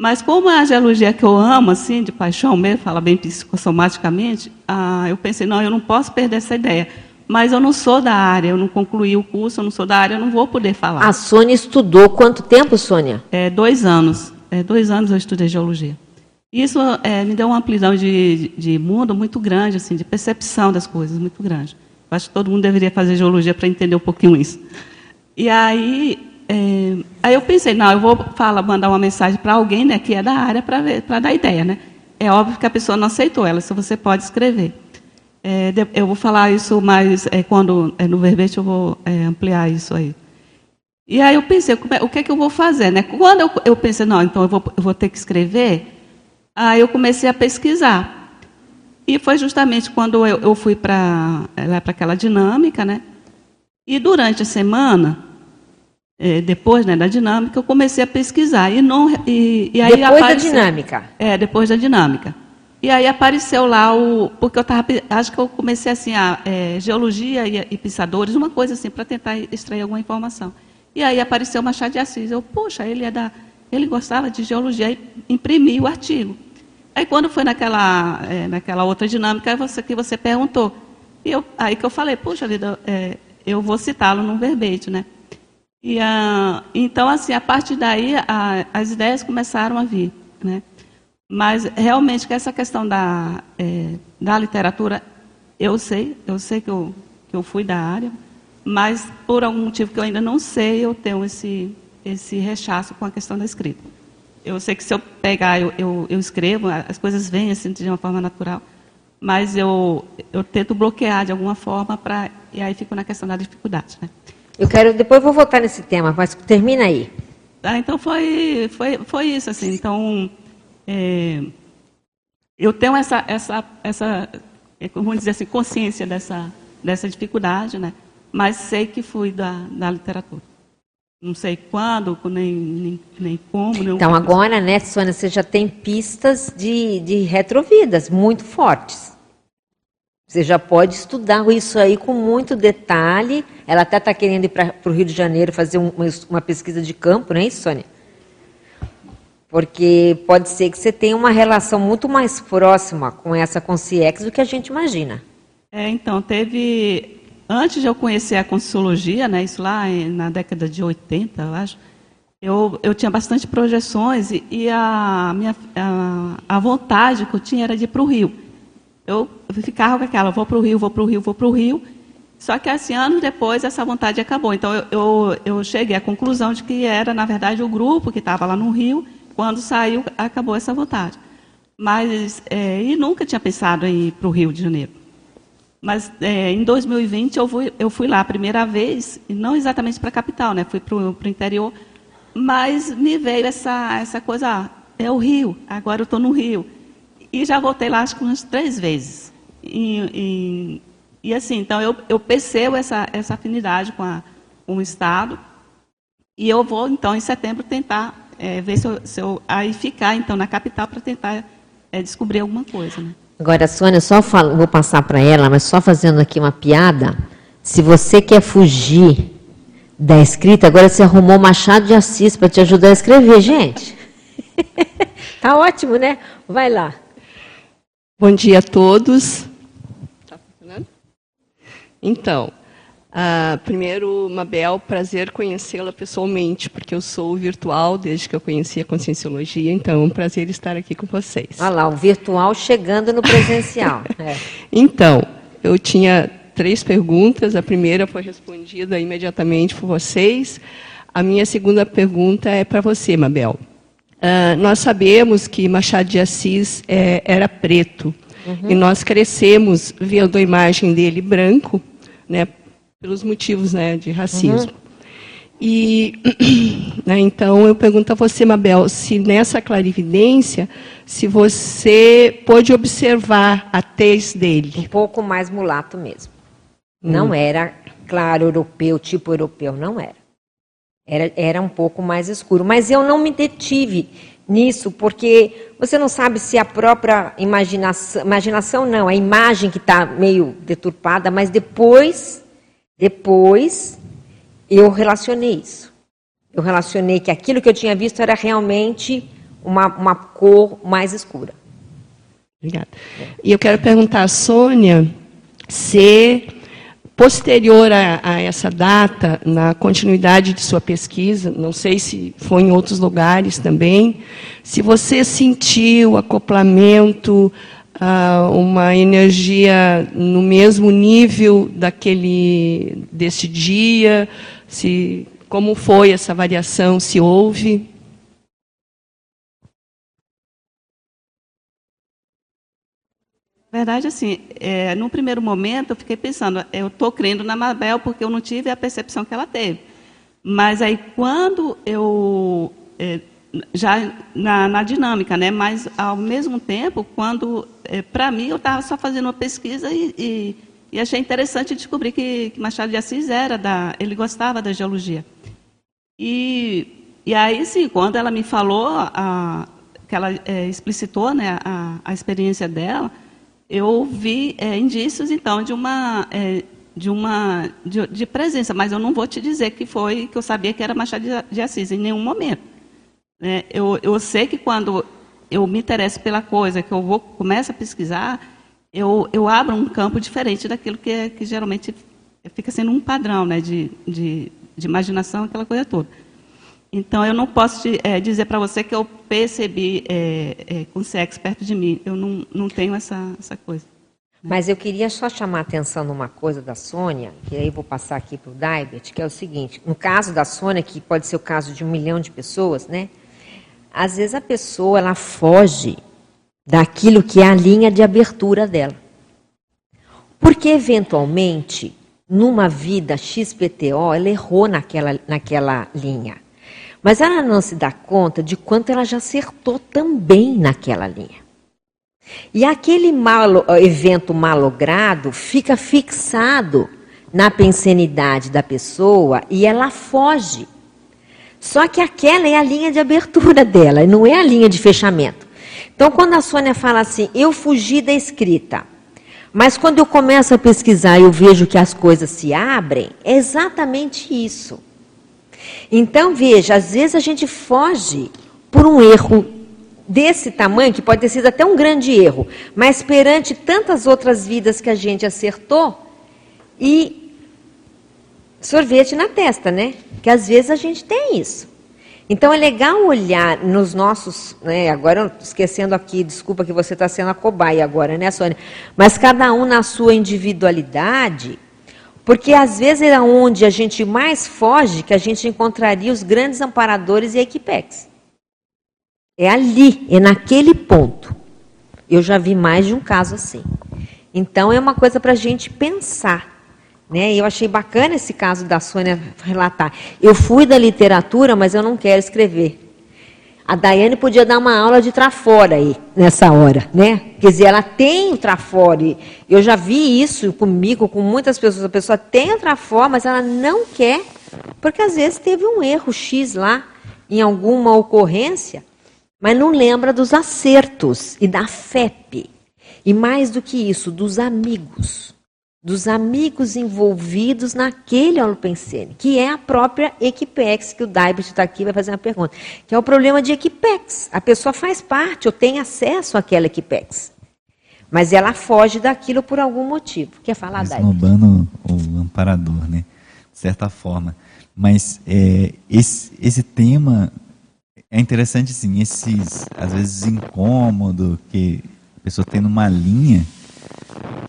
Mas como a geologia que eu amo, assim, de paixão mesmo, fala bem psicossomaticamente, ah, eu pensei, não, eu não posso perder essa ideia mas eu não sou da área, eu não concluí o curso, eu não sou da área, eu não vou poder falar. A Sônia estudou quanto tempo, Sônia? É, dois anos. É, dois anos eu estudei geologia. Isso é, me deu uma amplidão de, de, mundo muito grande, assim, de percepção das coisas muito grande. Eu acho que todo mundo deveria fazer geologia para entender um pouquinho isso. E aí, é, aí eu pensei, não, eu vou falar, mandar uma mensagem para alguém né, que é da área para dar ideia. Né? É óbvio que a pessoa não aceitou ela, se você pode escrever. É, eu vou falar isso mais é, quando é, no verbete eu vou é, ampliar isso aí. E aí eu pensei, é, o que é que eu vou fazer? Né? Quando eu, eu pensei, não, então eu vou, eu vou ter que escrever, aí eu comecei a pesquisar. E foi justamente quando eu, eu fui para aquela dinâmica, né? E durante a semana, é, depois né, da dinâmica, eu comecei a pesquisar. E não, e, e aí depois apareceu, da dinâmica? É, depois da dinâmica. E aí apareceu lá o. Porque eu estava. Acho que eu comecei assim, a é, geologia e, e pisadores, uma coisa assim, para tentar extrair alguma informação. E aí apareceu Machado de Assis. Eu, poxa, ele é da. Ele gostava de geologia e imprimi o artigo. Aí quando foi naquela, é, naquela outra dinâmica você, que você perguntou. E eu, aí que eu falei, poxa vida, é, eu vou citá-lo num verbete, né? E, a, então, assim, a partir daí, a, as ideias começaram a vir, né? Mas realmente que essa questão da, é, da literatura, eu sei, eu sei que eu, que eu fui da área, mas por algum motivo que eu ainda não sei, eu tenho esse, esse rechaço com a questão da escrita. Eu sei que se eu pegar, eu, eu, eu escrevo, as coisas vêm assim de uma forma natural, mas eu, eu tento bloquear de alguma forma para e aí fico na questão da dificuldade. Né? Eu quero, depois eu vou voltar nesse tema, mas termina aí. Ah, então foi, foi, foi isso assim. Então é, eu tenho essa, essa, essa, é, vamos dizer assim, consciência dessa, dessa dificuldade, né? mas sei que fui da, da literatura. Não sei quando, nem, nem, nem como. Nem então, agora, né, Sônia, você já tem pistas de, de retrovidas muito fortes. Você já pode estudar isso aí com muito detalhe. Ela até está querendo ir para o Rio de Janeiro fazer uma, pesquisa de campo, não é isso, Sônia? Porque pode ser que você tenha uma relação muito mais próxima com essa consciência do que a gente imagina. É, então, teve. Antes de eu conhecer a Consciologia, né, isso lá na década de 80, eu acho, eu, eu tinha bastante projeções e, e a, minha, a, a, vontade que eu tinha era de ir para o Rio. Eu, ficava com aquela, vou para o Rio, vou para o Rio, vou para o Rio. Só que, assim, anos depois, essa vontade acabou. Então, eu, eu, eu cheguei à conclusão de que era, na verdade, o grupo que estava lá no Rio quando saiu, acabou essa vontade. Mas, é, e nunca tinha pensado em ir para o Rio de Janeiro. Mas é, em 2020 eu fui, eu fui lá a primeira vez, e não exatamente para a capital, né? fui para o interior, mas me veio essa, essa coisa, ah, é o Rio, agora eu estou no Rio. E já voltei lá acho que umas três vezes. E, e, e assim, então eu, eu percebo essa, essa afinidade com, a, com o Estado, e eu vou, então, em setembro, tentar é, ver se eu, se eu, aí ficar então na capital para tentar é, descobrir alguma coisa. Né? Agora, Sônia, só falo, vou passar para ela, mas só fazendo aqui uma piada. Se você quer fugir da escrita, agora você arrumou Machado de Assis para te ajudar a escrever, gente. tá ótimo, né? Vai lá. Bom dia a todos. Tá funcionando? Então, Uh, primeiro, Mabel, prazer conhecê-la pessoalmente, porque eu sou virtual desde que eu conheci a Conscienciologia, então é um prazer estar aqui com vocês. Olha lá, o virtual chegando no presencial. é. Então, eu tinha três perguntas, a primeira foi respondida imediatamente por vocês, a minha segunda pergunta é para você, Mabel. Uh, nós sabemos que Machado de Assis é, era preto, uhum. e nós crescemos vendo a imagem dele branco, né, pelos motivos né, de racismo. Uhum. E né, então eu pergunto a você, Mabel, se nessa clarividência, se você pôde observar a tez dele. Um pouco mais mulato mesmo. Hum. Não era claro europeu, tipo europeu, não era. Era. Era um pouco mais escuro. Mas eu não me detive nisso, porque você não sabe se a própria imaginação, imaginação não, a imagem que está meio deturpada, mas depois depois, eu relacionei isso. Eu relacionei que aquilo que eu tinha visto era realmente uma, uma cor mais escura. Obrigada. E eu quero perguntar à Sônia se, posterior a, a, essa data, na continuidade de sua pesquisa, não sei se foi em outros lugares também, se você sentiu acoplamento, uh, uma energia no mesmo nível daquele desse dia, se como foi essa variação, se houve. Verdade, assim, é, no primeiro momento eu fiquei pensando, eu estou crendo na Mabel porque eu não tive a percepção que ela teve. Mas aí quando eu é, já na, na, dinâmica, né? Mas ao mesmo tempo, quando é, para mim eu estava só fazendo uma pesquisa e, e, e achei interessante descobrir que, que, Machado de Assis era da, ele gostava da geologia. E, e aí sim, quando ela me falou, a, que ela é, explicitou, né, a, a experiência dela, eu vi é, indícios então de uma é, de uma de, de, presença, mas eu não vou te dizer que foi que eu sabia que era Machado de Assis em nenhum momento. Né? Eu, eu sei que quando eu me interesso pela coisa, que eu vou começo a pesquisar, eu, eu abro um campo diferente daquilo que, é, que geralmente fica sendo um padrão né, de, de, de imaginação, aquela coisa toda. Então, eu não posso te, é, dizer para você que eu percebi é, é, com ser expert de mim. Eu não, não tenho essa, essa coisa. Né? Mas eu queria só chamar a atenção numa coisa da Sônia, que aí vou passar aqui para o Daibert, que é o seguinte: no caso da Sônia, que pode ser o caso de um milhão de pessoas, né? Às vezes a pessoa ela foge daquilo que é a linha de abertura dela. Porque eventualmente, numa vida XPTO, ela errou naquela, naquela linha. Mas ela não se dá conta de quanto ela já acertou também naquela linha. E aquele malo, evento malogrado fica fixado na pensenidade da pessoa e ela foge. Só que aquela é a linha de abertura dela, não é a linha de fechamento. Então, quando a Sônia fala assim, eu fugi da escrita, mas quando eu começo a pesquisar e eu vejo que as coisas se abrem, é exatamente isso. Então, veja, às vezes a gente foge por um erro desse tamanho, que pode ter sido até um grande erro, mas perante tantas outras vidas que a gente acertou, e sorvete na testa, né? Que às vezes a gente tem isso. Então é legal olhar nos nossos, né, agora esquecendo aqui, desculpa que você está sendo a cobaia agora, né, Sônia? Mas cada um na sua individualidade, porque às vezes é onde a gente mais foge que a gente encontraria os grandes amparadores e equipex. É ali, é naquele ponto. Eu já vi mais de um caso assim. Então é uma coisa para a gente pensar. Né? Eu achei bacana esse caso da Sônia relatar. Eu fui da literatura, mas eu não quero escrever. A Daiane podia dar uma aula de trafora aí, nessa hora, né? Quer dizer, ela tem o trafora. Eu já vi isso comigo, com muitas pessoas. A pessoa tem o trafora, mas ela não quer, porque às vezes teve um erro X lá, em alguma ocorrência, mas não lembra dos acertos e da FEP. E mais do que isso, dos amigos dos amigos envolvidos naquele holopensene, que é a própria Equipex, que o Daibert está aqui vai fazer uma pergunta, que é o problema de Equipex. A pessoa faz parte ou tem acesso àquela Equipex, mas ela foge daquilo por algum motivo. Quer falar, Daibert? Esnobando o amparador, né? De certa forma. Mas é, esse, esse tema é interessante, sim, esses, às vezes, incômodo que a pessoa tem numa linha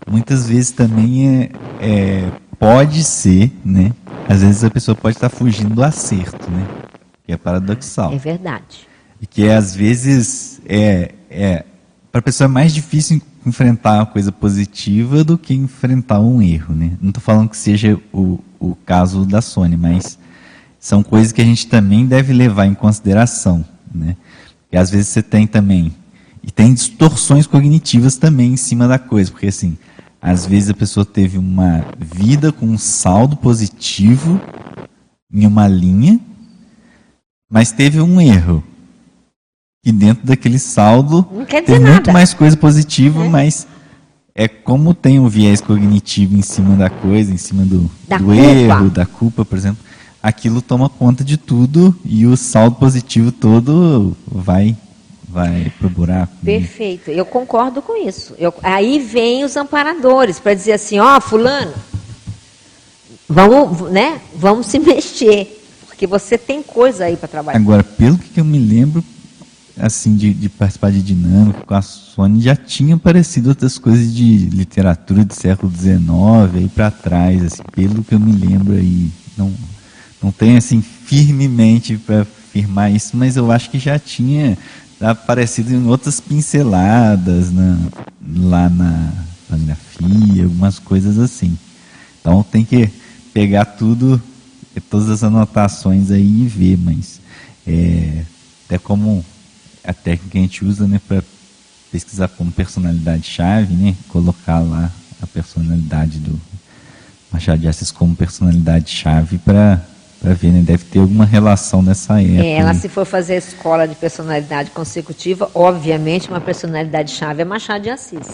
muitas vezes também é, é, pode ser, né? Às vezes a pessoa pode estar fugindo do acerto, né? Que é paradoxal. É verdade. E que às vezes é, é para a pessoa é mais difícil enfrentar uma coisa positiva do que enfrentar um erro, né? Não estou falando que seja o, o caso da Sony, mas são coisas que a gente também deve levar em consideração, né? E às vezes você tem também e tem distorções cognitivas também em cima da coisa, porque assim, às vezes a pessoa teve uma vida com um saldo positivo em uma linha, mas teve um erro. E dentro daquele saldo tem muito nada. mais coisa positiva, é. mas é como tem o um viés cognitivo em cima da coisa, em cima do, do erro, da culpa, por exemplo, aquilo toma conta de tudo e o saldo positivo todo vai vai para o buraco. Né? Perfeito, eu concordo com isso. Eu, aí vem os amparadores para dizer assim, ó, oh, fulano, vamos, né, vamos se mexer, porque você tem coisa aí para trabalhar. Agora, pelo que eu me lembro, assim, de, de, participar de dinâmica com a Sony, já tinha aparecido outras coisas de literatura do século XIX aí para trás, assim, pelo que eu me lembro aí, não, não tenho assim firmemente para afirmar isso, mas eu acho que já tinha aparecido em outras pinceladas na, lá na fotografia, algumas coisas assim. Então tem que pegar tudo, todas as anotações aí e ver, mas é, até como a técnica que a gente usa né, para pesquisar como personalidade-chave, né, colocar lá a personalidade do Machado de Assis como personalidade-chave para para ver, né? Deve ter alguma relação nessa época. É, ela, se for fazer a escola de personalidade consecutiva, obviamente uma personalidade-chave é Machado de Assis.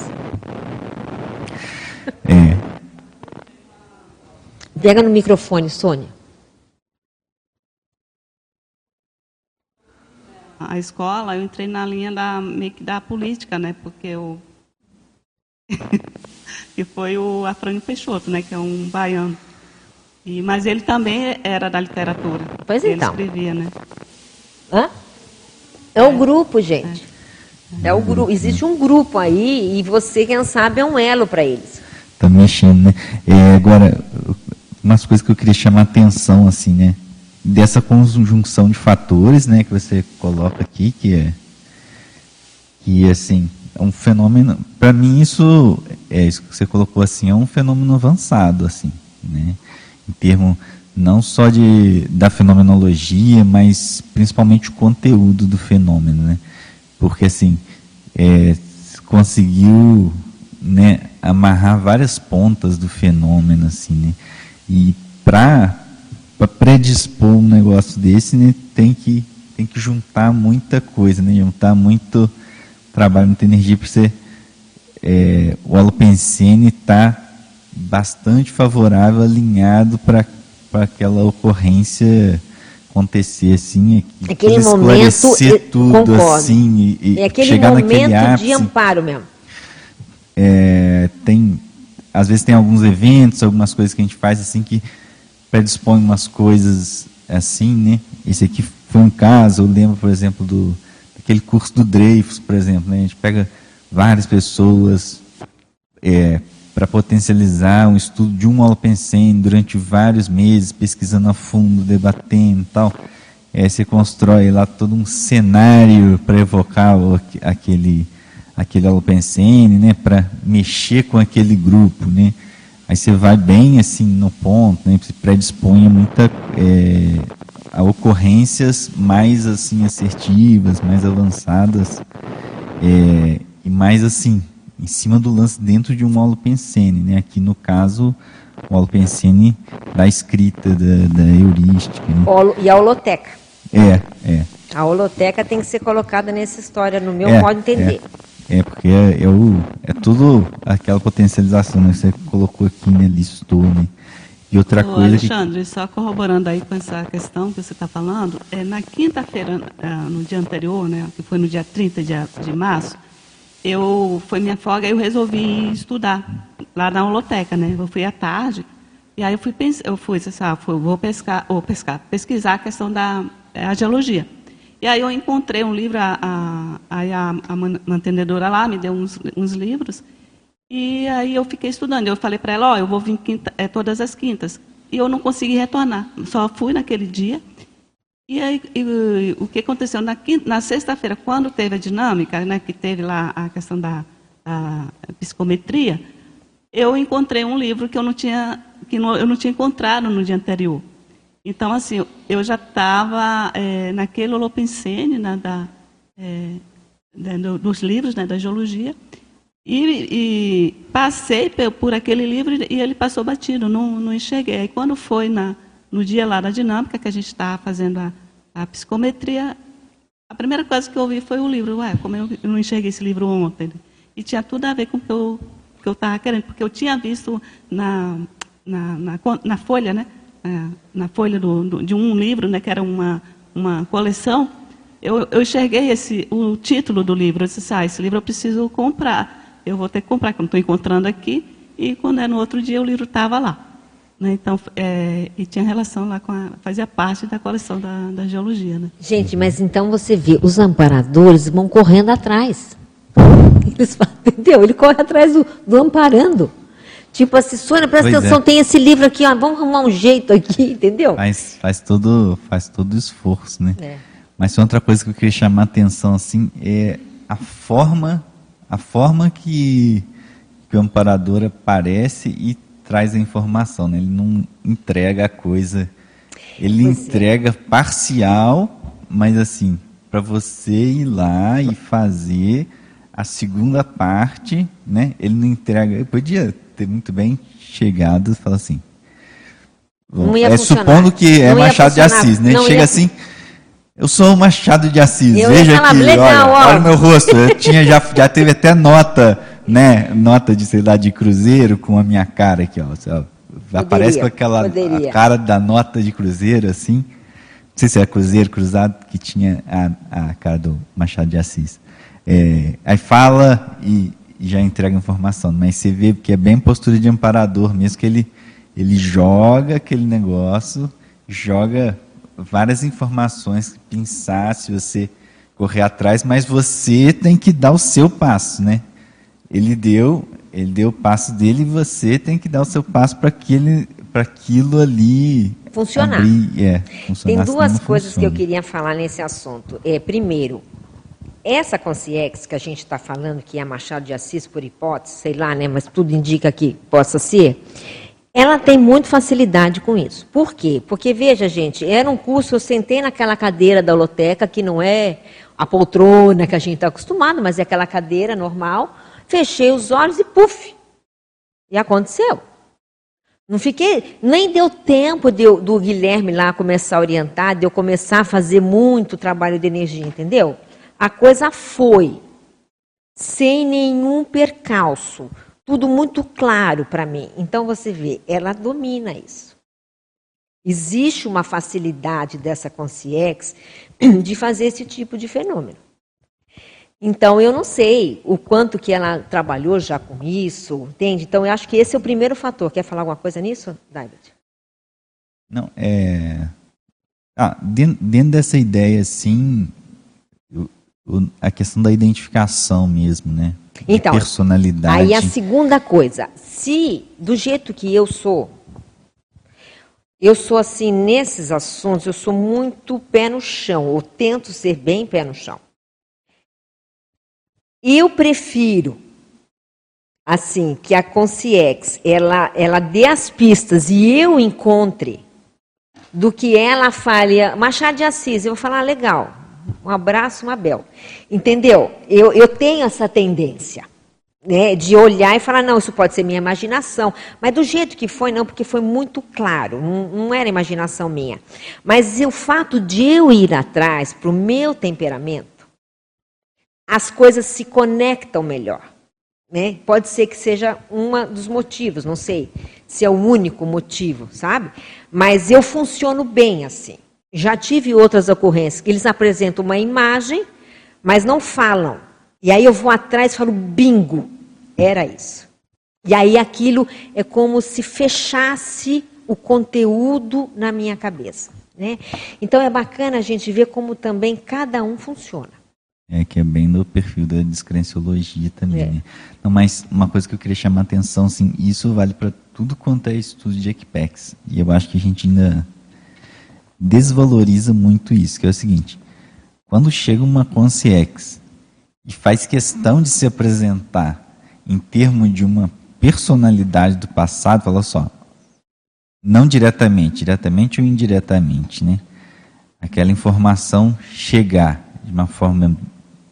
É. Pega no microfone, Sônia. A escola, eu entrei na linha da, meio que da política, né? Porque eu. e foi o Afrânio Peixoto, né? Que é um baiano. E, mas ele também era da literatura. Pois ele então. escrevia, né? Hã? É o grupo, gente. É. é o grupo. Existe um grupo aí e você, quem sabe, é um elo para eles. Tá mexendo, né? É, agora, umas coisas que eu queria chamar a atenção, assim, né? Dessa conjunção de fatores, né, que você coloca aqui, que é que assim é um fenômeno. Para mim isso é isso que você colocou assim é um fenômeno avançado, assim, né? Em termos não só de, da fenomenologia, mas principalmente o conteúdo do fenômeno, né? Porque assim, é, conseguiu né, amarrar várias pontas do fenômeno, assim, né? E para predispor um negócio desse, né, tem que tem que juntar muita coisa, né? Juntar muito trabalho, muita energia para você. É, o Alopensene está bastante favorável, alinhado para aquela ocorrência acontecer assim, aquele momento tudo concordo. assim e, é aquele chegar momento ápice, de amparo mesmo. É, tem às vezes tem alguns eventos, algumas coisas que a gente faz assim que predispõe umas coisas assim, né? Esse aqui foi um caso, eu lembro, por exemplo, do daquele curso do Dreyfus, por exemplo, né? A gente pega várias pessoas é, para potencializar um estudo de um holopensene durante vários meses, pesquisando a fundo, debatendo e tal. É, você constrói lá todo um cenário para evocar o, aquele, aquele holopensene, né, para mexer com aquele grupo, né. Aí você vai bem assim no ponto, né, predispõe muita é, a ocorrências mais assim assertivas, mais avançadas é, e mais assim em cima do lance dentro de um holopensene, né? Aqui no caso, o holopensene da escrita, da, da heurística. Né? E a holoteca. É, é. A holoteca tem que ser colocada nessa história, no meu é, modo de entender. É, é porque é, é, o, é tudo aquela potencialização né, que você colocou aqui, né, listou, né? E outra Ô, coisa Alexandre, só corroborando aí com essa questão que você está falando, é, na quinta-feira, é, no dia anterior, né, que foi no dia 30 de, de março, eu foi minha folga eu resolvi estudar lá na holoteca, né? Eu fui à tarde e aí eu fui eu fui, sabe, fui, vou pescar, ou pescar, pesquisar a questão da é, a geologia. E aí eu encontrei um livro, a, a, a, a mantenedora lá me deu uns, uns livros e aí eu fiquei estudando. Eu falei para ela, ó, oh, eu vou vir quinta, é, todas as quintas. E eu não consegui retornar. Só fui naquele dia. E aí e, o que aconteceu na, na sexta-feira, quando teve a dinâmica, né, que teve lá a questão da a psicometria, eu encontrei um livro que eu não tinha que não, eu não tinha encontrado no dia anterior. Então assim, eu já estava é, naquele holopensene, né, da, é, dos livros né, da geologia e, e, passei por aquele livro e ele passou batido, não, não enxerguei. Aí quando foi na, no dia lá da dinâmica, que a gente estava fazendo a, a, psicometria, a primeira coisa que eu ouvi foi o livro. Ué, como eu, não enxerguei esse livro ontem? E tinha tudo a ver com o que eu que eu estava querendo, porque eu tinha visto na, na, na, na folha, né? na folha do, do, de um livro, né, que era uma, uma coleção, eu, eu enxerguei esse, o título do livro. Eu disse, ah, esse livro eu preciso comprar eu vou ter que comprar, que eu não estou encontrando aqui. E quando é no outro dia, o livro estava lá. Né? Então, é, e tinha relação lá com a, fazia parte da coleção da, da geologia. Né? Gente, mas então você vê, os amparadores vão correndo atrás. Eles, entendeu? Ele corre atrás do, do amparando. Tipo assim, Sônia, presta pois atenção, é. tem esse livro aqui, ó, vamos arrumar um jeito aqui, entendeu? Faz, faz, todo, faz todo o esforço, né? É. Mas outra coisa que eu queria chamar a atenção, assim, é a forma a forma que, que o amparador aparece e traz a informação, né? ele não entrega a coisa, ele pois é. entrega é. parcial, mas assim, para você ir lá e fazer a segunda parte, né? Ele não entrega. Eu podia ter muito bem chegado e falar assim. é supondo que é Machado de Assis, né? Ele chega ia... assim, eu sou o Machado de Assis. Eu Veja aqui, legal, olha, olha o meu rosto. Eu tinha já, já teve até nota, né? Nota de, sei lá, de cruzeiro com a minha cara aqui, ó. Poderia, Aparece com aquela cara da nota de cruzeiro, assim. Não sei se é cruzeiro cruzado, que tinha a, a cara do Machado de Assis. É, aí fala e, e já entrega informação, mas você vê que é bem postura de amparador mesmo, que ele, ele joga aquele negócio, joga várias informações, pensar se você correr atrás, mas você tem que dar o seu passo, né? Ele deu, ele deu o passo dele e você tem que dar o seu passo para aquele, para aquilo ali funcionar. Abrir, é, funcionar tem duas coisas funciona. que eu queria falar nesse assunto. É, primeiro, essa consciex que a gente está falando, que é Machado de Assis por hipótese, sei lá, né? Mas tudo indica que possa ser ela tem muito facilidade com isso. Por quê? Porque, veja, gente, era um curso, eu sentei naquela cadeira da holoteca, que não é a poltrona que a gente está acostumado, mas é aquela cadeira normal, fechei os olhos e puf! E aconteceu. Não fiquei, nem deu tempo de do Guilherme lá começar a orientar, de eu começar a fazer muito trabalho de energia, entendeu? A coisa foi, sem nenhum percalço tudo muito claro para mim. Então você vê, ela domina isso. Existe uma facilidade dessa consciência de fazer esse tipo de fenômeno. Então eu não sei o quanto que ela trabalhou já com isso, entende? Então eu acho que esse é o primeiro fator. Quer falar alguma coisa nisso, David? Não, é. Ah, dentro, dentro dessa ideia, sim, a questão da identificação mesmo, né? Então, personalidade. Aí a segunda coisa, se do jeito que eu sou, eu sou assim nesses assuntos, eu sou muito pé no chão, eu tento ser bem pé no chão. Eu prefiro assim que a Conciex ela ela dê as pistas e eu encontre do que ela fale Machado de Assis, eu vou falar legal. Um abraço, Mabel. Entendeu? Eu, eu tenho essa tendência. Né, de olhar e falar, não, isso pode ser minha imaginação. Mas do jeito que foi, não, porque foi muito claro, não, não era imaginação minha. Mas o fato de eu ir atrás para o meu temperamento, as coisas se conectam melhor. Né? Pode ser que seja um dos motivos, não sei se é o único motivo, sabe? Mas eu funciono bem assim. Já tive outras ocorrências que eles apresentam uma imagem, mas não falam. E aí eu vou atrás e falo, bingo, era isso. E aí aquilo é como se fechasse o conteúdo na minha cabeça. Né? Então é bacana a gente ver como também cada um funciona. É, que é bem do perfil da descrenciologia também. É. Né? Não, mas uma coisa que eu queria chamar a atenção, assim, isso vale para tudo quanto é estudo de equipex. E eu acho que a gente ainda desvaloriza muito isso, que é o seguinte, quando chega uma consciex e faz questão de se apresentar em termos de uma personalidade do passado, fala só, não diretamente, diretamente ou indiretamente, né? Aquela informação chegar de uma forma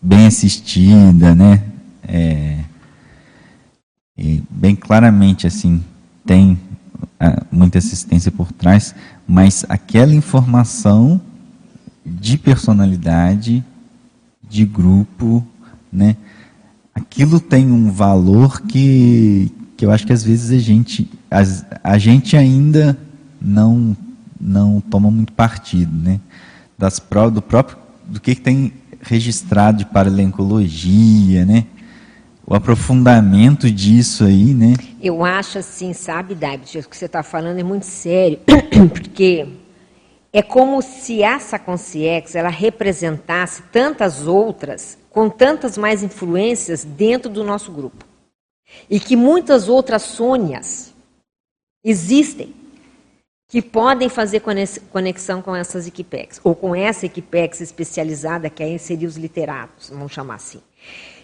bem assistida, né? É, bem claramente assim tem é, muita assistência por trás, mas aquela informação de personalidade, de grupo, né? Aquilo tem um valor que, que eu acho que às vezes a gente, a, a gente ainda não não toma muito partido, né? Das do próprio do que, que tem registrado de paralencologia, né? O aprofundamento disso aí, né? Eu acho assim, sabe, David, o que você está falando é muito sério, porque é como se essa consciência ela representasse tantas outras, com tantas mais influências dentro do nosso grupo. E que muitas outras Sônias existem que podem fazer conexão com essas equipex, ou com essa equipex especializada, que aí seria os literatos, vamos chamar assim.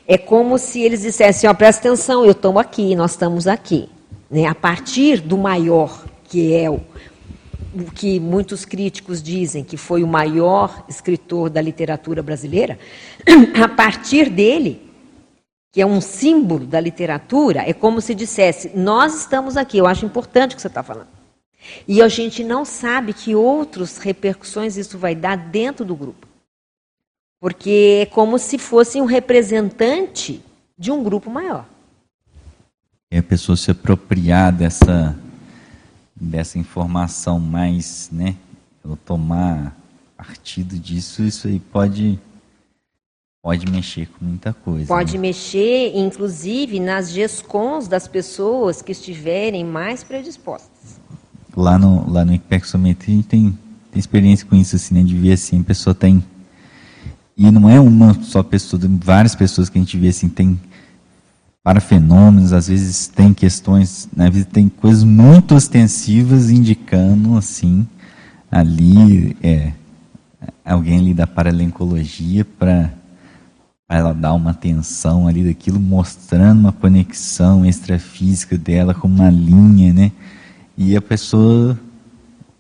É como se eles dissessem, ó, presta atenção, eu estou aqui, nós estamos aqui. Né? A partir do maior, que é o, o que muitos críticos dizem que foi o maior escritor da literatura brasileira, a partir dele, que é um símbolo da literatura, é como se dissesse, nós estamos aqui, eu acho importante o que você está falando. E a gente não sabe que outras repercussões isso vai dar dentro do grupo. Porque é como se fosse um representante de um grupo maior. E a pessoa se apropriar dessa, dessa informação mais, né? Ou tomar partido disso, isso aí pode pode mexer com muita coisa. Pode né? mexer, inclusive, nas GESCONs das pessoas que estiverem mais predispostas lá no, lá no Impexometria a gente tem, tem experiência com isso, assim, né? De ver assim, a pessoa tem. E não é uma só pessoa, várias pessoas que a gente vê assim, tem para fenômenos, às vezes tem questões, né, às vezes tem coisas muito ostensivas indicando assim, ali é, alguém ali da paralencologia para ela dar uma atenção ali daquilo, mostrando uma conexão extrafísica dela com uma linha, né? E a pessoa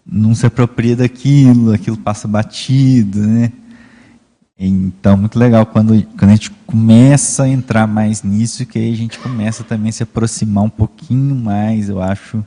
não se apropria daquilo, aquilo passa batido, né? Então, muito legal quando, quando a gente começa a entrar mais nisso, que aí a gente começa também a se aproximar um pouquinho mais, eu acho,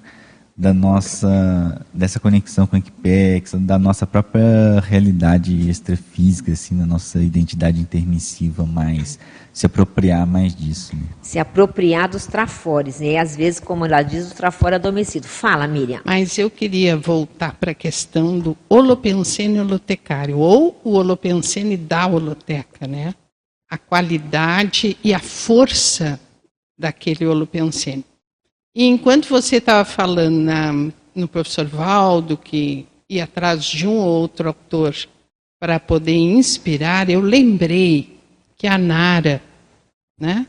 da nossa dessa conexão com o Equipex, da nossa própria realidade extrafísica, assim, da nossa identidade intermissiva, mais se apropriar mais disso. Né? Se apropriar dos trafores, né? E às vezes, como ela diz, o trafora adormecido. Fala, Miriam. Mas eu queria voltar para a questão do holopensene holotecário, ou o holopensene da holoteca, né? A qualidade e a força daquele holopensene. E enquanto você estava falando na, no professor Valdo, que ia atrás de um ou outro autor para poder inspirar, eu lembrei que a Nara, né,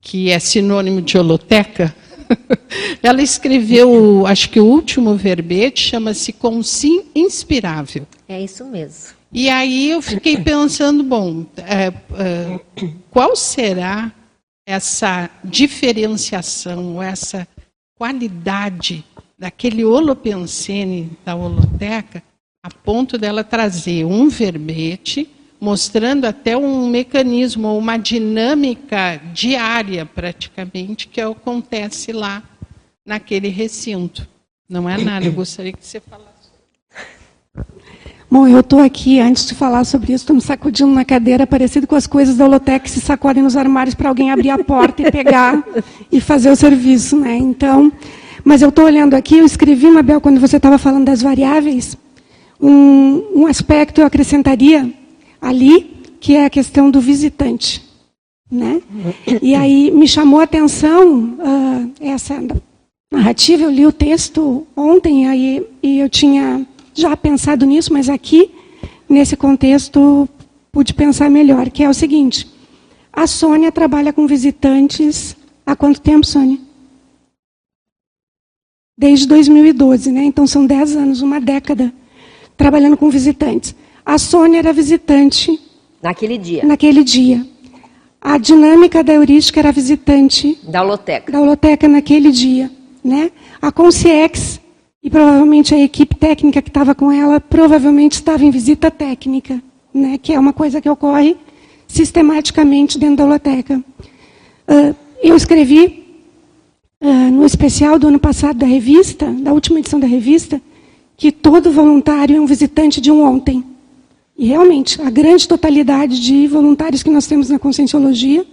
que é sinônimo de holoteca, ela escreveu, acho que o último verbete chama-se Consim Inspirável. É isso mesmo. E aí eu fiquei pensando, bom, é, é, qual será essa diferenciação, essa qualidade daquele holopensene da holoteca, a ponto dela trazer um verbete mostrando até um mecanismo, uma dinâmica diária, praticamente, que acontece lá naquele recinto. Não é nada, eu gostaria que você falasse. Bom, eu estou aqui, antes de falar sobre isso, estou me sacudindo na cadeira, parecido com as coisas da Holoteca que se sacodem nos armários para alguém abrir a porta e pegar e fazer o serviço. Né? Então, mas eu estou olhando aqui, eu escrevi, Mabel, quando você estava falando das variáveis, um, um aspecto eu acrescentaria ali, que é a questão do visitante. Né? E aí me chamou a atenção uh, essa narrativa, eu li o texto ontem aí, e eu tinha já pensado nisso, mas aqui, nesse contexto, pude pensar melhor, que é o seguinte. A Sônia trabalha com visitantes há quanto tempo, Sônia? Desde 2012, né? Então são 10 anos, uma década, trabalhando com visitantes. A Sônia era visitante. Naquele dia. Naquele dia. A dinâmica da heurística era visitante. Da holoteca. Da holoteca naquele dia. Né? A Conciex e provavelmente a equipe técnica que estava com ela provavelmente estava em visita técnica, né, que é uma coisa que ocorre sistematicamente dentro da holoteca. Uh, eu escrevi uh, no especial do ano passado da revista, da última edição da revista, que todo voluntário é um visitante de um ontem. E realmente, a grande totalidade de voluntários que nós temos na Conscienciologia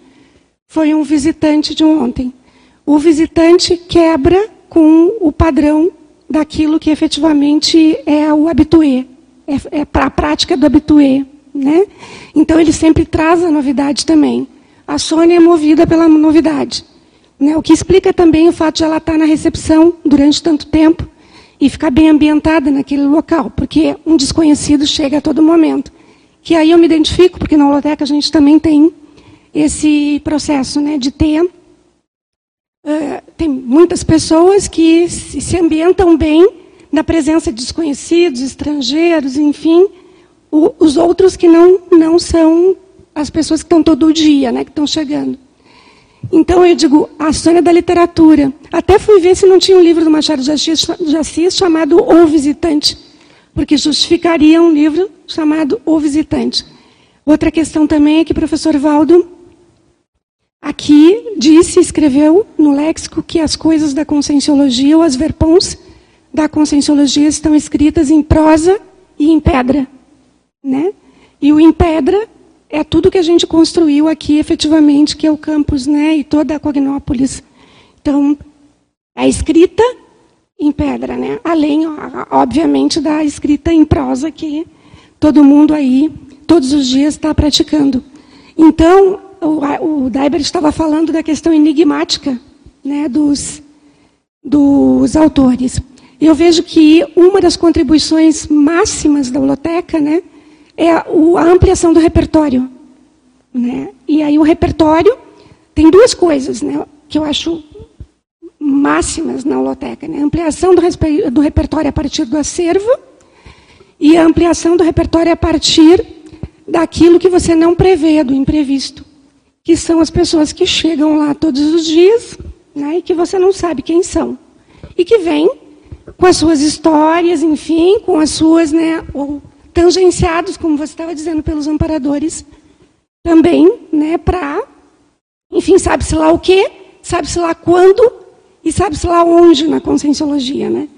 foi um visitante de um ontem. O visitante quebra com o padrão daquilo que efetivamente é o habitué, é, é para a prática do habitué. Né? Então ele sempre traz a novidade também. A Sônia é movida pela novidade. Né? O que explica também o fato de ela estar na recepção durante tanto tempo e ficar bem ambientada naquele local, porque um desconhecido chega a todo momento. Que aí eu me identifico, porque na holoteca a gente também tem esse processo né, de ter Uh, tem muitas pessoas que se, ambientam bem na presença de desconhecidos, estrangeiros, enfim, o, os outros que não, não são as pessoas que estão todo dia, né, que estão chegando. Então eu digo, a Sônia da literatura. Até fui ver se não tinha um livro do Machado de Assis, de Assis chamado O Visitante, porque justificaria um livro chamado O Visitante. Outra questão também é que o professor Valdo Aqui disse, escreveu no léxico que as coisas da conscienciologia ou as verpons da conscienciologia estão escritas em prosa e em pedra, né? E o em pedra é tudo que a gente construiu aqui efetivamente, que é o campus, né, e toda a Cognópolis. Então, a escrita em pedra, né? Além, obviamente, da escrita em prosa que todo mundo aí todos os dias está praticando. Então, o, o Daiber estava falando da questão enigmática né, dos, dos autores. Eu vejo que uma das contribuições máximas da biblioteca né, é a, a ampliação do repertório. Né? E aí o repertório tem duas coisas né, que eu acho máximas na holoteca. Né? A ampliação do, do repertório a partir do acervo e a ampliação do repertório a partir daquilo que você não prevê, do imprevisto que são as pessoas que chegam lá todos os dias né, e que você não sabe quem são. E que vêm com as suas histórias, enfim, com as suas, né, ou tangenciados, como você estava dizendo, pelos amparadores, também, né, para, enfim, sabe-se lá o quê, sabe-se lá quando e sabe-se lá onde na conscienciologia. Né?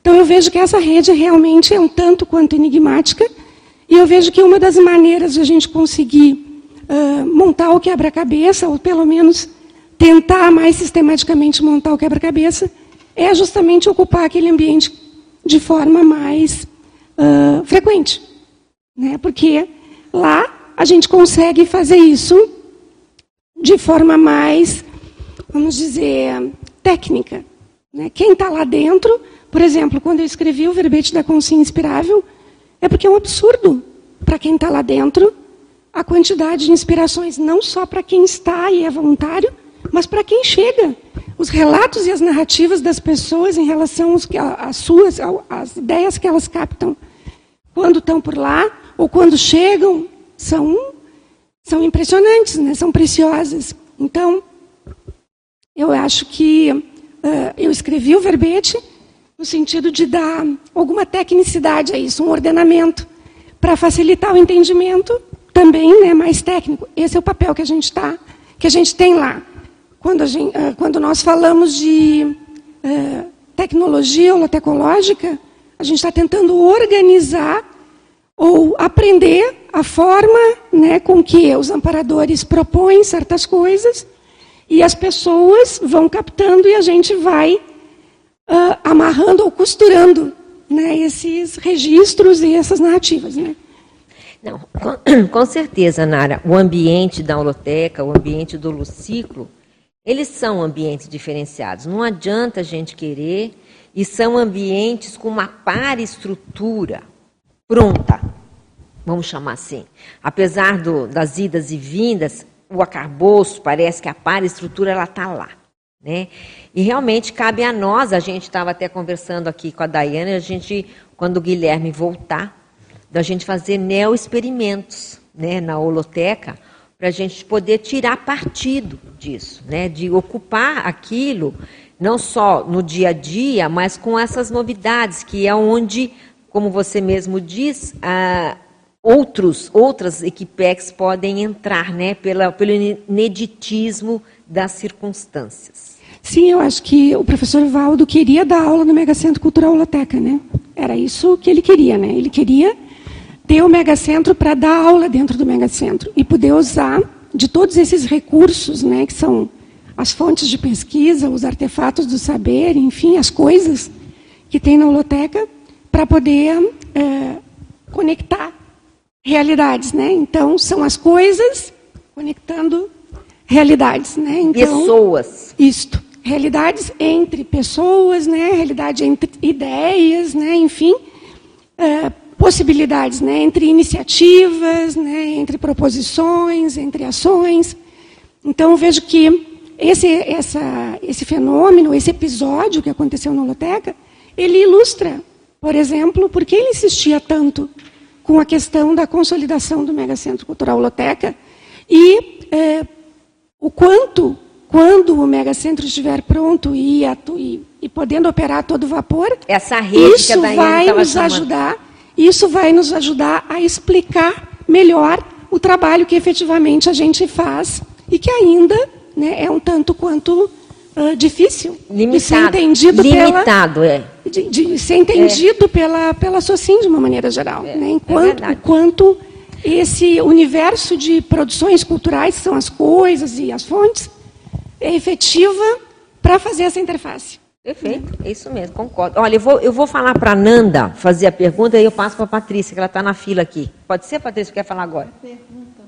Então eu vejo que essa rede realmente é um tanto quanto enigmática, e eu vejo que uma das maneiras de a gente conseguir montar o quebra-cabeça, ou pelo menos tentar mais sistematicamente montar o quebra-cabeça, é justamente ocupar aquele ambiente de forma mais uh, frequente. Né? Porque lá a gente consegue fazer isso de forma mais, vamos dizer, técnica. Né? Quem está lá dentro, por exemplo, quando eu escrevi o verbete da consciência inspirável, é porque é um absurdo para quem está lá dentro a quantidade de inspirações, não só para quem está e é voluntário, mas para quem chega. Os relatos e as narrativas das pessoas em relação às suas, às ideias que elas captam quando estão por lá ou quando chegam são, são impressionantes, né? são preciosas. Então, eu acho que uh, eu escrevi o verbete no sentido de dar alguma tecnicidade a isso, um ordenamento, para facilitar o entendimento também né, mais técnico. Esse é o papel que a gente tá, que a gente tem lá. Quando, gente, uh, quando nós falamos de uh, tecnologia holotecológica, a gente está tentando organizar ou aprender a forma né, com que os amparadores propõem certas coisas e as pessoas vão captando e a gente vai uh, amarrando ou costurando né, esses registros e essas narrativas. Né? Não, com, com, certeza, Nara, o ambiente da holoteca, o ambiente do Luciclo, eles são ambientes diferenciados. Não adianta a gente querer, e são ambientes com uma estrutura pronta, vamos chamar assim. Apesar do, das idas e vindas, o acabouço parece que a estrutura ela está lá. Né? E realmente cabe a nós, a gente estava até conversando aqui com a Daiane, a gente, quando o Guilherme voltar, da gente fazer neo-experimentos né, na holoteca, para a gente poder tirar partido disso, né, de ocupar aquilo, não só no dia a dia, mas com essas novidades, que é onde como você mesmo diz, ah, outros, outras equipex podem entrar, né, pela, pelo ineditismo das circunstâncias. Sim, eu acho que o professor Valdo queria dar aula no Megacentro Cultural Holoteca, né? Era isso que ele queria, né? Ele queria ter o Megacentro para dar aula dentro do Megacentro e poder usar de todos esses recursos, né, que são as fontes de pesquisa, os artefatos do saber, enfim, as coisas que tem na holoteca, para poder é, conectar realidades, né? Então são as coisas conectando realidades, né? Então, pessoas. Isto, realidades entre pessoas, né? Realidade entre ideias, né? Enfim, é, possibilidades, né? Entre iniciativas, né? Entre proposições, entre ações. Então vejo que esse, essa, esse fenômeno, esse episódio que aconteceu na Holoteca, ele ilustra por exemplo, por que ele insistia tanto com a questão da consolidação do Megacentro Cultural Loteca e é, o quanto, quando o Megacentro estiver pronto e, e, e podendo operar a todo vapor, Essa rede isso vai nos chamando. ajudar, isso vai nos ajudar a explicar melhor o trabalho que efetivamente a gente faz e que ainda né, é um tanto quanto uh, difícil limitado, de ser entendido limitado, pela, é. De, de ser entendido é. pela, pela SOCIM de uma maneira geral. É, né? Enquanto, é enquanto esse universo de produções culturais, que são as coisas e as fontes, é efetiva para fazer essa interface. Perfeito, é isso mesmo, concordo. Olha, eu vou, eu vou falar para a Nanda fazer a pergunta e eu passo para a Patrícia, que ela está na fila aqui. Pode ser, Patrícia, quer falar agora? Pergunta.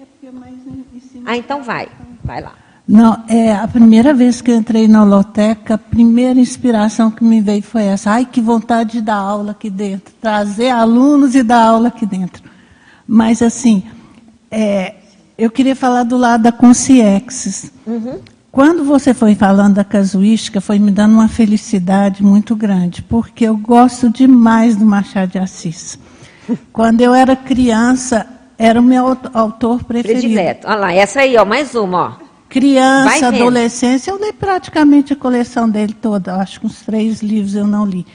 É porque mais em cima. Ah, então vai, vai lá. Não, é a primeira vez que eu entrei na holoteca, a primeira inspiração que me veio foi essa. Ai, que vontade de dar aula aqui dentro, trazer alunos e dar aula aqui dentro. Mas, assim, é, eu queria falar do lado da Consciexis. Uhum. Quando você foi falando da casuística, foi me dando uma felicidade muito grande, porque eu gosto demais do Machado de Assis. Quando eu era criança, era o meu autor preferido. Predileto. Olha lá, essa aí, ó, mais uma, ó criança, adolescência, eu li praticamente a coleção dele toda, acho que uns três livros eu não li.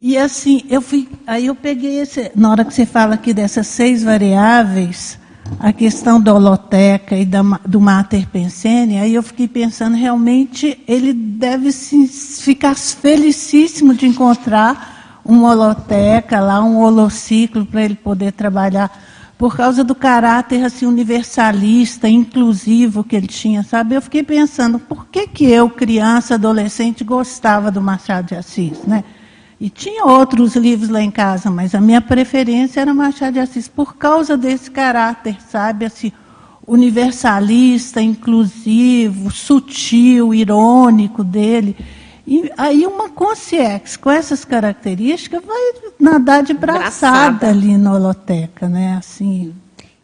E assim, eu fui, aí eu peguei esse, na hora que você fala aqui dessas seis variáveis, a questão da holoteca e da, do Mater Pensene, aí eu fiquei pensando, realmente ele deve se, ficar felicíssimo de encontrar uma holoteca lá, um holociclo para ele poder trabalhar por causa do caráter assim universalista, inclusivo que ele tinha, sabe? Eu fiquei pensando, por que que eu, criança, adolescente, gostava do Machado de Assis, né? E tinha outros livros lá em casa, mas a minha preferência era Machado de Assis por causa desse caráter, sabe, assim, universalista, inclusivo, sutil, irônico dele. E aí uma consciência com essas características vai nadar de braçada, braçada. ali na holoteca, né? Assim.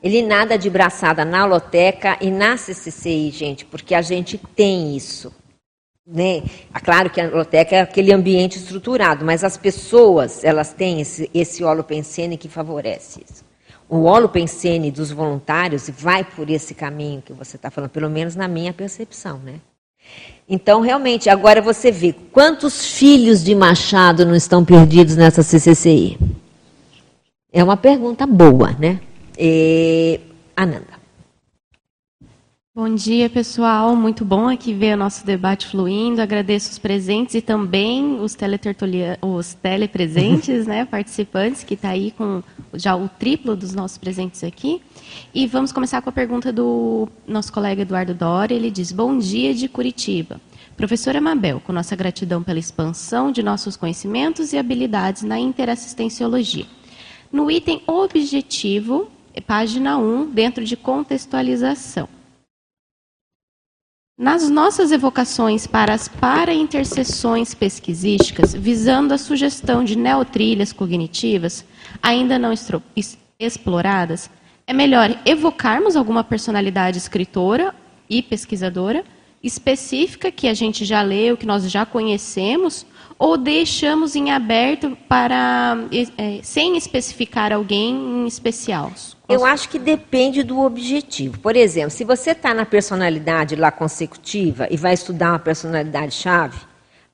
Ele nada de braçada na holoteca e na CCCI, gente, porque a gente tem isso. Né? É claro que a holoteca é aquele ambiente estruturado, mas as pessoas, elas têm esse, esse holopensene que favorece isso. O holopensene dos voluntários vai por esse caminho que você está falando, pelo menos na minha percepção, né? Então, realmente, agora você vê quantos filhos de Machado não estão perdidos nessa CCCI? É uma pergunta boa, né? E... Ananda. Bom dia, pessoal. Muito bom aqui ver o nosso debate fluindo. Agradeço os presentes e também os, os telepresentes, né, participantes, que está aí com já o triplo dos nossos presentes aqui. E vamos começar com a pergunta do nosso colega Eduardo Dória. Ele diz: Bom dia de Curitiba. Professora Mabel, com nossa gratidão pela expansão de nossos conhecimentos e habilidades na interassistenciologia. No item objetivo, página 1, dentro de contextualização. Nas nossas evocações para as para-interseções pesquisísticas, visando a sugestão de neotrilhas cognitivas ainda não exploradas, é melhor evocarmos alguma personalidade escritora e pesquisadora específica que a gente já leu, que nós já conhecemos, ou deixamos em aberto para é, sem especificar alguém em especial? Eu acho que depende do objetivo. Por exemplo, se você está na personalidade lá consecutiva e vai estudar uma personalidade chave,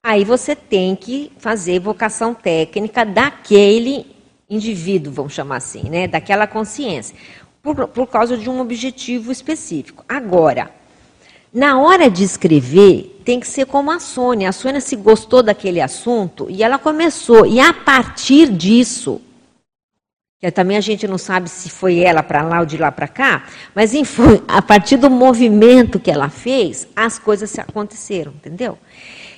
aí você tem que fazer evocação técnica daquele indivíduo, vamos chamar assim, né, daquela consciência, por, por causa de um objetivo específico. Agora, na hora de escrever, tem que ser como a Sônia. A Sônia se gostou daquele assunto e ela começou. E a partir disso, que também a gente não sabe se foi ela para lá ou de lá para cá, mas enfim, a partir do movimento que ela fez, as coisas aconteceram, entendeu?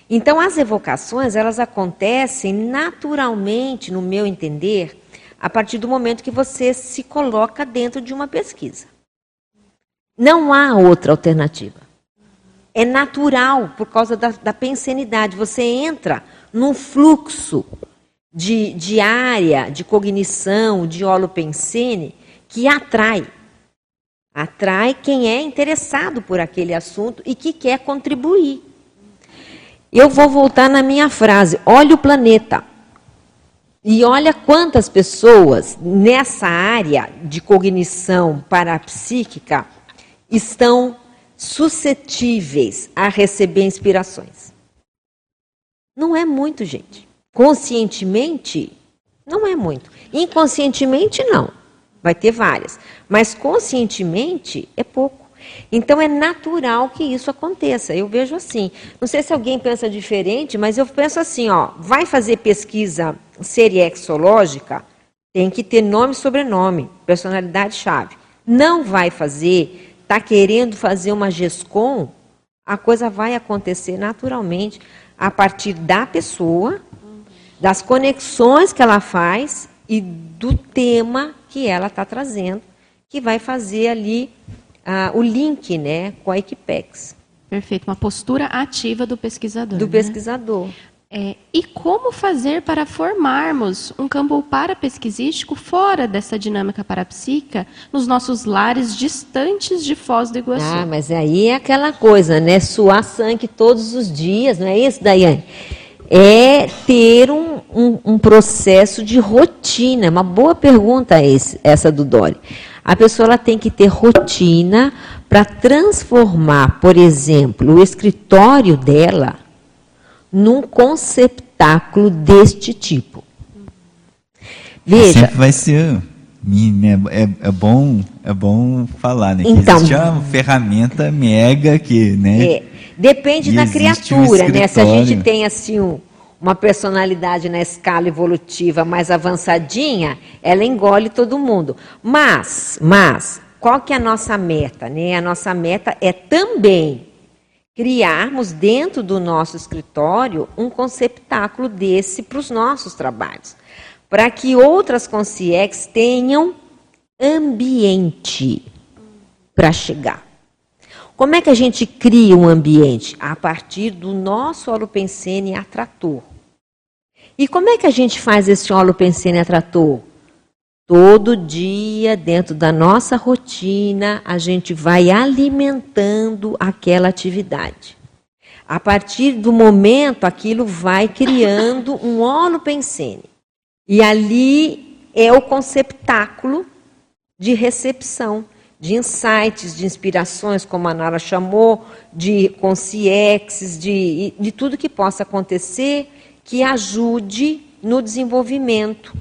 Então as evocações, elas acontecem naturalmente, no meu entender, a partir do momento que você se coloca dentro de uma pesquisa. Não há outra alternativa é natural por causa da, da pensenidade. Você entra num fluxo de, de área, de cognição, de holopensene, que atrai. Atrai quem é interessado por aquele assunto e que quer contribuir. Eu vou voltar na minha frase: olha o planeta. E olha quantas pessoas nessa área de cognição parapsíquica estão suscetíveis a receber inspirações. Não é muito, gente. Conscientemente, não é muito. Inconscientemente, não. Vai ter várias. Mas conscientemente, é pouco. Então é natural que isso aconteça. Eu vejo assim. Não sei se alguém pensa diferente, mas eu penso assim, ó, vai fazer pesquisa seriexológica, tem que ter nome e sobrenome, personalidade chave. Não vai fazer está querendo fazer uma GESCOM, a coisa vai acontecer naturalmente a partir da pessoa, das conexões que ela faz e do tema que ela está trazendo, que vai fazer ali o link né, com a Equipex. Perfeito, uma postura ativa do pesquisador. Do né? pesquisador. É, e como fazer para formarmos um campo parapesquisístico fora dessa dinâmica parapsíquica nos nossos lares distantes de Foz do Iguaçu? Ah, mas aí é aquela coisa, né? Suar sangue todos os dias, não é isso, Daiane? É ter um, um, um processo de rotina. Uma boa pergunta esse, essa do Dori. A pessoa ela tem que ter rotina para transformar, por exemplo, o escritório dela num conceptáculo deste tipo. Veja. Sempre vai ser. É, é, é, bom, é bom falar, né? Que então, existe uma ferramenta mega que, né? É, depende da criatura, um né? Se a gente tem assim um, uma personalidade na escala evolutiva mais avançadinha, ela engole todo mundo. Mas, mas, qual que é a nossa meta, né? A nossa meta é também criarmos dentro do nosso escritório um conceptáculo desse para os nossos trabalhos, para que outras consciex tenham ambiente para chegar. Como é que a gente cria um ambiente? A partir do nosso holopensene atrator. E como é que a gente faz esse holopensene atrator? Todo dia, dentro da nossa rotina, a gente vai alimentando aquela atividade. A partir do momento, aquilo vai criando um óleo pensene. E ali é o conceptáculo de recepção, de insights, de inspirações, como a Nara chamou, de consciexes, de, de tudo que possa acontecer que ajude no desenvolvimento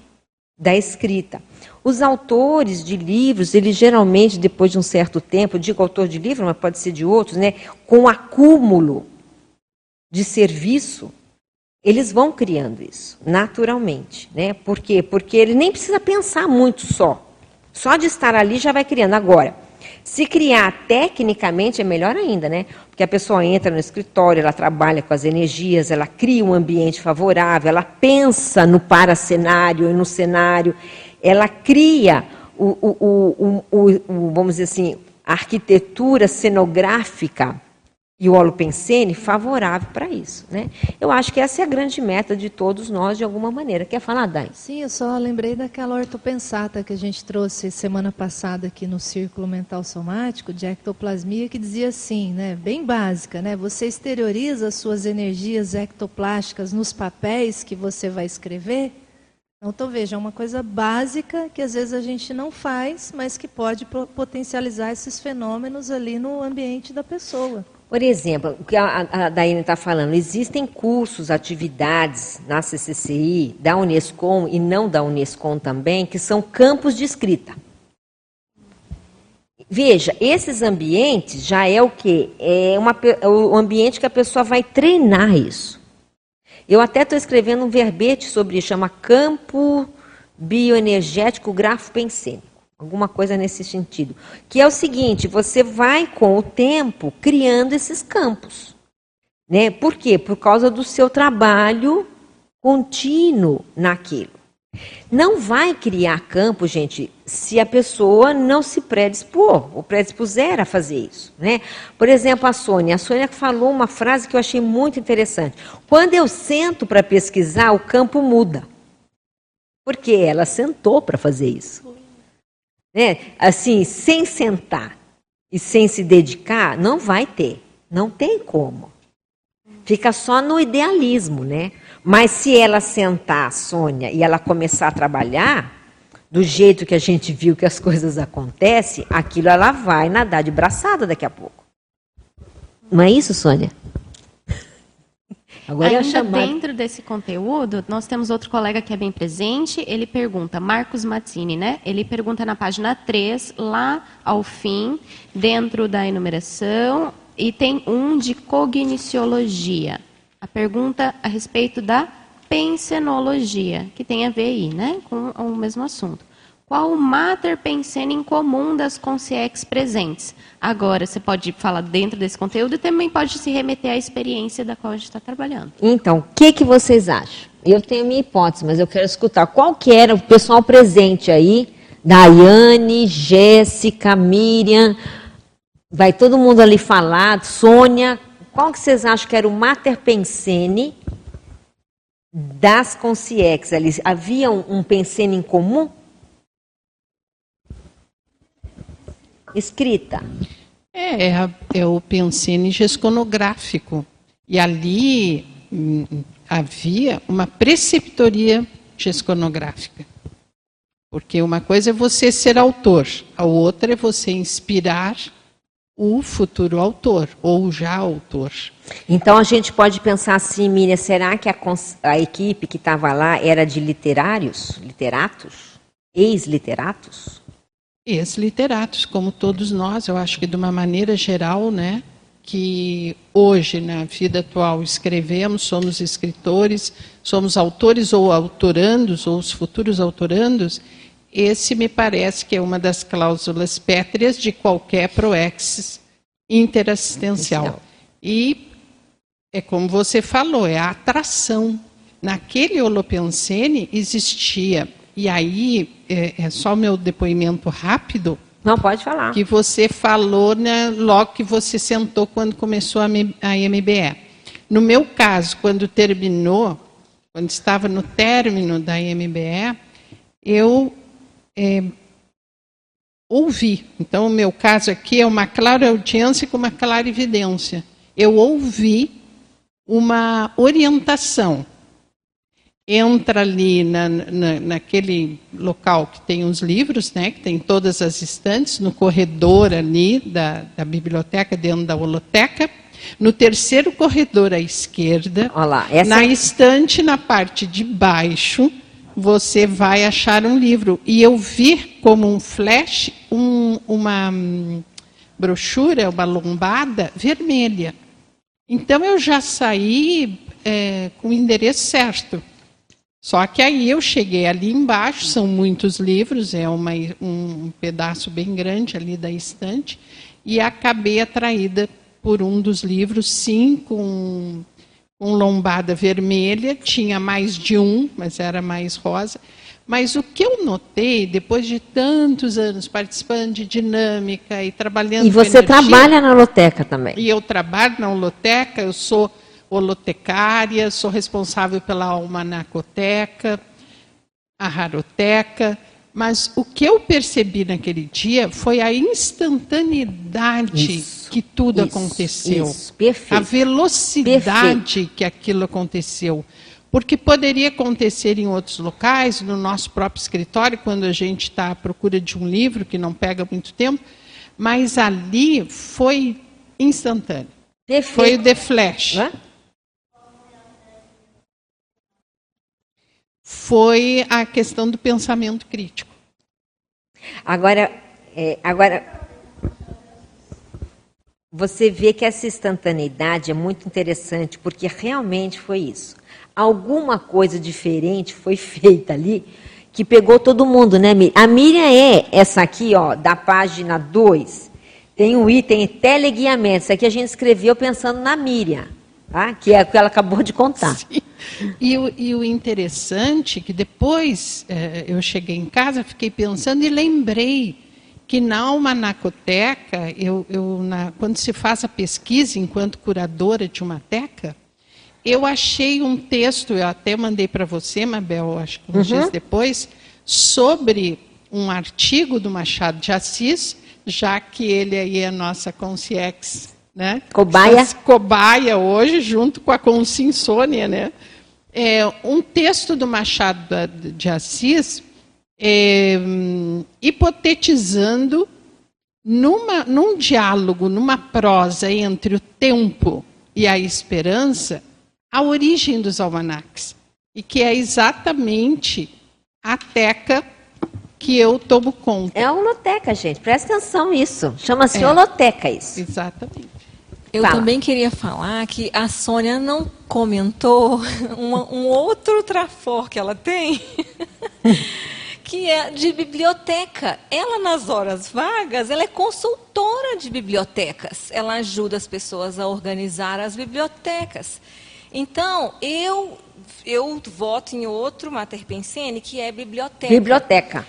da escrita. Os autores de livros, eles geralmente, depois de um certo tempo, digo autor de livro, mas pode ser de outros, né, com acúmulo de serviço, eles vão criando isso, naturalmente. Né? Por quê? Porque ele nem precisa pensar muito só. Só de estar ali já vai criando. Agora, se criar tecnicamente é melhor ainda, né? Porque a pessoa entra no escritório, ela trabalha com as energias, ela cria um ambiente favorável, ela pensa no paracenário e no cenário, ela cria o, o, o, o, vamos dizer assim, a arquitetura cenográfica e o holopensene favorável para isso. Né? Eu acho que essa é a grande meta de todos nós, de alguma maneira. Quer falar, Dai? Sim, eu só lembrei daquela ortopensata que a gente trouxe semana passada aqui no Círculo Mental Somático, de ectoplasmia, que dizia assim, né, bem básica, né, você exterioriza as suas energias ectoplásticas nos papéis que você vai escrever. Então, veja, é uma coisa básica que às vezes a gente não faz, mas que pode potencializar esses fenômenos ali no ambiente da pessoa. Por exemplo, o que a, a Daiane está falando, existem cursos, atividades na CCCI, da Unescom e não da Unescom também, que são campos de escrita. Veja, esses ambientes já é o que? É, uma, é o ambiente que a pessoa vai treinar isso. Eu até estou escrevendo um verbete sobre isso, chama Campo Bioenergético Grafo Pensênico. Alguma coisa nesse sentido. Que é o seguinte: você vai com o tempo criando esses campos. Né? Por quê? Por causa do seu trabalho contínuo naquilo. Não vai criar campo, gente, se a pessoa não se predispor, ou predispuser a fazer isso. Né? Por exemplo, a Sônia. A Sônia falou uma frase que eu achei muito interessante. Quando eu sento para pesquisar, o campo muda. Porque ela sentou para fazer isso. Né? Assim, sem sentar e sem se dedicar, não vai ter. Não tem como. Fica só no idealismo, né? Mas se ela sentar, Sônia, e ela começar a trabalhar, do jeito que a gente viu que as coisas acontecem, aquilo ela vai nadar de braçada daqui a pouco. Não é isso, Sônia? Agora Ainda dentro desse conteúdo, nós temos outro colega que é bem presente, ele pergunta, Marcos Mazzini, né? Ele pergunta na página 3, lá ao fim, dentro da enumeração, e tem um de cogniciologia. A pergunta a respeito da pensenologia, que tem a ver aí, né, com o mesmo assunto. Qual o mater pensene em comum das consciex presentes? Agora, você pode falar dentro desse conteúdo e também pode se remeter à experiência da qual a gente está trabalhando. Então, o que, que vocês acham? Eu tenho a minha hipótese, mas eu quero escutar. Qual que era o pessoal presente aí? Daiane, Jéssica, Miriam, vai todo mundo ali falar, Sônia, qual que vocês acham que era o mater pensene das consciex? Havia um pensene em comum? Escrita? É, é, é o pensene gesconográfico. E ali hum, havia uma preceptoria gesconográfica. Porque uma coisa é você ser autor, a outra é você inspirar o futuro autor, ou já autor. Então a gente pode pensar assim, Miriam, será que a, a equipe que estava lá era de literários, literatos, ex-literatos? Ex-literatos, como todos nós, eu acho que de uma maneira geral, né, que hoje, na vida atual, escrevemos, somos escritores, somos autores ou autorandos, ou os futuros autorandos, esse me parece que é uma das cláusulas pétreas de qualquer PROEX interassistencial. E é como você falou, é a atração. Naquele Holopensene existia e aí, é, é só o meu depoimento rápido. Não, pode falar. Que você falou né, logo que você sentou quando começou a, a MBE. No meu caso, quando terminou, quando estava no término da MBE, eu é, ouvi. Então, o meu caso aqui é uma clara audiência com uma clara evidência. Eu ouvi uma orientação entra ali na, na, naquele local que tem os livros, né, que tem todas as estantes, no corredor ali da, da biblioteca, dentro da holoteca. No terceiro corredor à esquerda, Olá, na estante, na parte de baixo, você vai achar um livro. E eu vi como um flash um, uma hum, brochura, uma lombada vermelha. Então eu já saí é, com o endereço certo. Só que aí eu cheguei ali embaixo, são muitos livros, é uma, um pedaço bem grande ali da estante, e acabei atraída por um dos livros, sim, com, com lombada vermelha, tinha mais de um, mas era mais rosa. Mas o que eu notei, depois de tantos anos participando de dinâmica e trabalhando. E você trabalha na holoteca também. E eu trabalho na holoteca, eu sou holotecária, sou responsável pela almanacoteca, a raroteca, mas o que eu percebi naquele dia foi a instantaneidade isso, que tudo isso, aconteceu. Isso, perfeito. A velocidade perfeito. que aquilo aconteceu. Porque poderia acontecer em outros locais, no nosso próprio escritório, quando a gente está à procura de um livro que não pega muito tempo, mas ali foi instantâneo. Perfeito. Foi o The Flash. Hã? Foi a questão do pensamento crítico. Agora, é, agora você vê que essa instantaneidade é muito interessante, porque realmente foi isso. Alguma coisa diferente foi feita ali que pegou todo mundo, né, Miriam? A Miriam é essa aqui, ó, da página 2. Tem um item teleguiamento. Isso aqui a gente escreveu pensando na Miriam, tá? que é o que ela acabou de contar. Sim. E o, e o interessante que depois eh, eu cheguei em casa, fiquei pensando e lembrei que na almanacoteca, eu, eu, na, quando se faz a pesquisa enquanto curadora de uma teca, eu achei um texto, eu até mandei para você, Mabel, acho que uns uhum. dias depois, sobre um artigo do Machado de Assis, já que ele aí é a nossa consciex, né? Cobaia. Cobaia hoje, junto com a Conscinsônia, né? é, um texto do Machado de Assis é, hipotetizando numa, num diálogo, numa prosa entre o tempo e a esperança, a origem dos almanacs. E que é exatamente a teca que eu tomo conta. É a holoteca, gente. Presta atenção nisso. Chama-se é, holoteca isso. Exatamente. Eu Fala. também queria falar que a Sônia não comentou um outro trafor que ela tem, que é de biblioteca. Ela, nas horas vagas, ela é consultora de bibliotecas. Ela ajuda as pessoas a organizar as bibliotecas. Então, eu, eu voto em outro Mater Pensene, que é biblioteca. Biblioteca.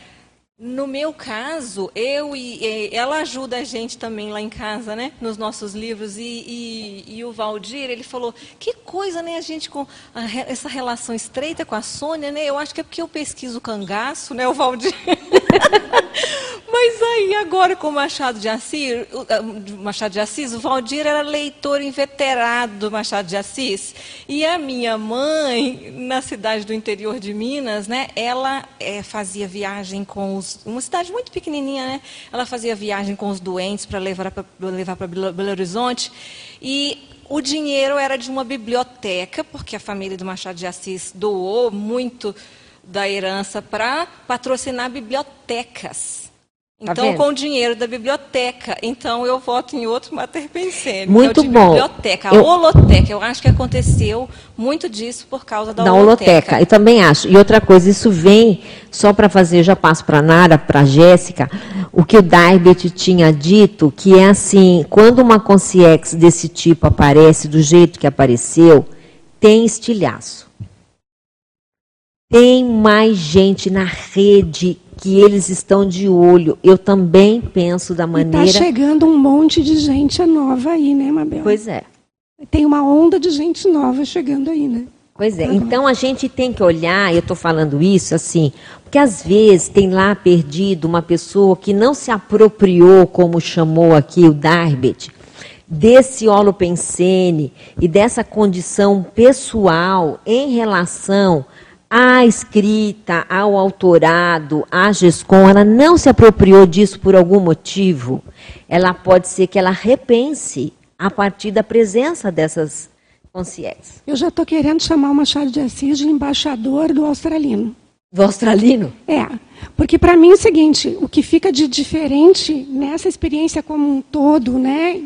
No meu caso, eu e, ela ajuda a gente também lá em casa, né? Nos nossos livros. E, e, e o Valdir, ele falou, que coisa, né? A gente com a, essa relação estreita com a Sônia, né? Eu acho que é porque eu pesquiso cangaço, né? O Valdir. Mas aí, agora com o Machado de Assis, o Machado de Assis, o Valdir era leitor inveterado do Machado de Assis. E a minha mãe, na cidade do interior de Minas, né, ela é, fazia viagem com os. Uma cidade muito pequenininha, né? Ela fazia viagem com os doentes para levar para levar Belo Horizonte. E o dinheiro era de uma biblioteca, porque a família do Machado de Assis doou muito da herança para patrocinar bibliotecas. Tá então, tá com o dinheiro da biblioteca. Então, eu voto em outro Mater Pensene, muito é o de bom. biblioteca. A eu... holoteca. Eu acho que aconteceu muito disso por causa da, da holoteca. holoteca. Eu também acho. E outra coisa, isso vem, só para fazer, já passo para a Nara, para a Jéssica, o que o Darbet tinha dito, que é assim, quando uma consciex desse tipo aparece do jeito que apareceu, tem estilhaço. Tem mais gente na rede que eles estão de olho. Eu também penso da maneira. Está chegando um monte de gente nova aí, né, Mabel? Pois é. Tem uma onda de gente nova chegando aí, né? Pois é. Tá então a gente tem que olhar, eu estou falando isso assim, porque às vezes tem lá perdido uma pessoa que não se apropriou, como chamou aqui o Darbet, desse holopensene e dessa condição pessoal em relação a escrita, ao autorado, a GESCOM, ela não se apropriou disso por algum motivo, ela pode ser que ela repense a partir da presença dessas consciências. Eu já estou querendo chamar o Machado de Assis de embaixador do australino. Do australino? É. Porque para mim é o seguinte, o que fica de diferente nessa experiência como um todo, né,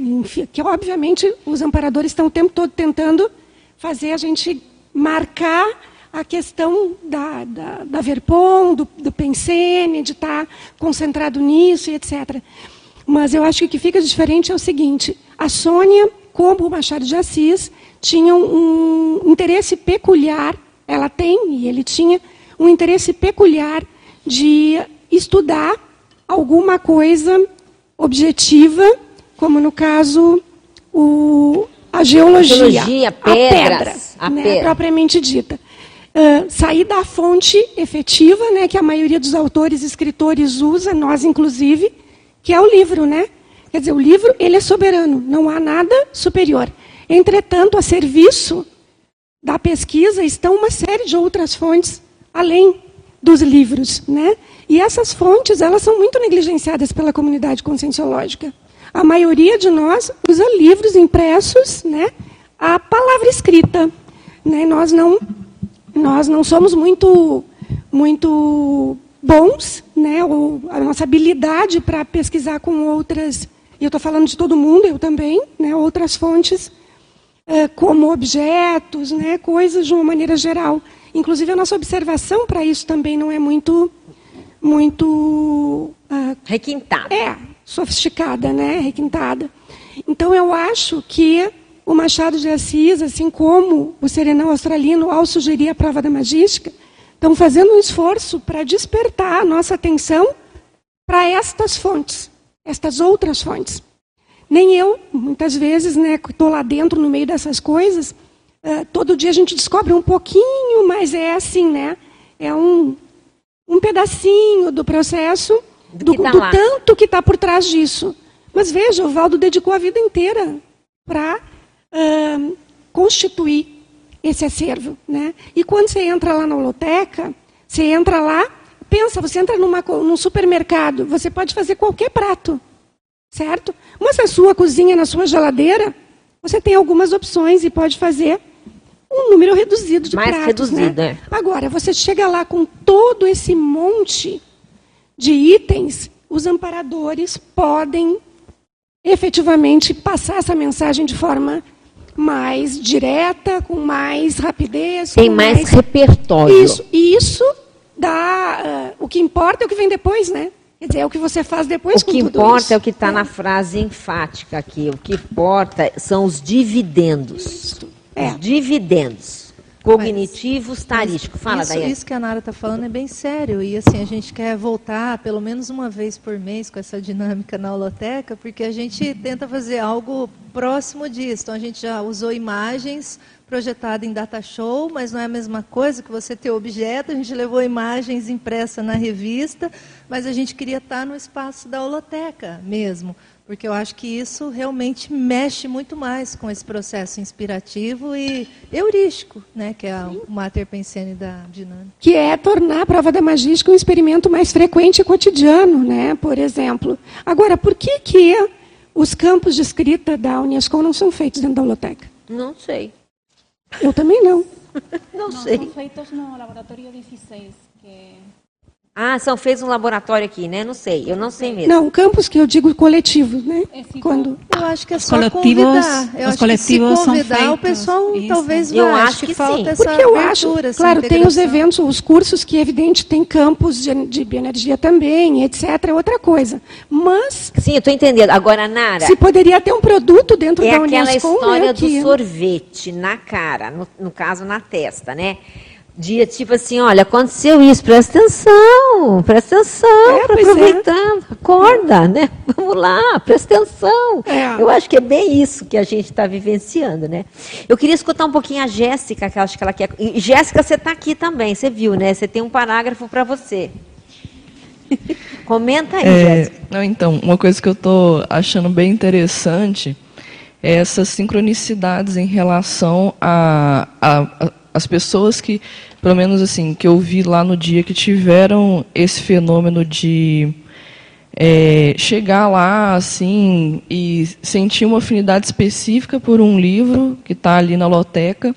que obviamente os amparadores estão o tempo todo tentando fazer a gente marcar a questão da, da, da Verpon, do, do Pensene, de estar tá concentrado nisso e etc. Mas eu acho que o que fica diferente é o seguinte: a Sônia, como o Machado de Assis, tinha um interesse peculiar, ela tem e ele tinha um interesse peculiar de estudar alguma coisa objetiva, como no caso o, a geologia, geologia pedras, a pedra, a né, pedra. propriamente dita. Uh, sair da fonte efetiva, né, que a maioria dos autores e escritores usa, nós inclusive, que é o livro, né? Quer dizer, o livro ele é soberano, não há nada superior. Entretanto, a serviço da pesquisa estão uma série de outras fontes além dos livros, né? E essas fontes, elas são muito negligenciadas pela comunidade conscienciológica. A maioria de nós usa livros impressos, né? A palavra escrita, né? Nós não nós não somos muito muito bons, né? Ou a nossa habilidade para pesquisar com outras, e eu estou falando de todo mundo, eu também, né? Outras fontes é, como objetos, né? Coisas de uma maneira geral. Inclusive, a nossa observação para isso também não é muito. muito uh, requintada. É, sofisticada, né? requintada. Então, eu acho que o Machado de Assis, assim como o Serenão Australino, ao sugerir a prova da magística, estão fazendo um esforço para despertar a nossa atenção para estas fontes, estas outras fontes. Nem eu, muitas vezes, né, estou lá dentro, no meio dessas coisas, Uh, todo dia a gente descobre um pouquinho, mas é assim, né? É um, um pedacinho do processo, do, do, tá do tanto que está por trás disso. Mas veja, o Valdo dedicou a vida inteira para uh, constituir esse acervo. Né? E quando você entra lá na holoteca, você entra lá, pensa, você entra numa, num supermercado, você pode fazer qualquer prato, certo? Mas a sua cozinha, na sua geladeira, você tem algumas opções e pode fazer um número reduzido de Mais pratos. reduzido, né? é. Agora, você chega lá com todo esse monte de itens, os amparadores podem efetivamente passar essa mensagem de forma mais direta, com mais rapidez. Tem mais, mais, repertório. Isso, isso dá. Uh, o que importa é o que vem depois, né? Quer dizer, é o que você faz depois o que importa isso. é o que está é. na frase enfática aqui. O que importa são os dividendos. É. Os dividendos cognitivos, tarísticos. Fala, isso, Daiane. Isso que a Nara está falando é bem sério. E assim, a gente quer voltar pelo menos uma vez por mês com essa dinâmica na holoteca, porque a gente tenta fazer algo próximo disso. Então, a gente já usou imagens projetadas em data show, mas não é a mesma coisa que você ter objeto. A gente levou imagens impressas na revista, mas a gente queria estar no espaço da holoteca mesmo porque eu acho que isso realmente mexe muito mais com esse processo inspirativo e heurístico, né, que é o mater pensene da dinâmica. Que é tornar a prova da magística um experimento mais frequente e cotidiano, né, por exemplo. Agora, por que que os campos de escrita da Unesco não são feitos dentro da biblioteca? Não sei. Eu também não. não, não sei. São feitos no laboratório 16, que ah, são feitos um laboratório aqui, né? Não sei, eu não sei mesmo. Não, campus que eu digo coletivo, né? Quando eu acho que é só coletivos, convidar. Eu os coletivos se convidar, são feitos, o pessoal isso. talvez eu vá. acho que, que falta sim. essa Porque eu acho, essa claro, tem os eventos, os cursos que evidente tem campos de, de bioenergia também, etc. É outra coisa. Mas sim, eu estou entendendo. Agora, Nara, se poderia ter um produto dentro é da Unesco, É aquela história né, do sorvete na cara, no, no caso na testa, né? Dia tipo assim, olha, aconteceu isso, presta atenção, presta atenção, é, aproveitando, é. acorda, né? Vamos lá, presta atenção. É. Eu acho que é bem isso que a gente está vivenciando, né? Eu queria escutar um pouquinho a Jéssica, que eu acho que ela quer. E, Jéssica, você está aqui também, você viu, né? Você tem um parágrafo para você. Comenta aí, é, Jéssica. Não, então, uma coisa que eu estou achando bem interessante é essas sincronicidades em relação a, a, a as pessoas que pelo menos assim, que eu vi lá no dia que tiveram esse fenômeno de é, chegar lá assim e sentir uma afinidade específica por um livro que está ali na loteca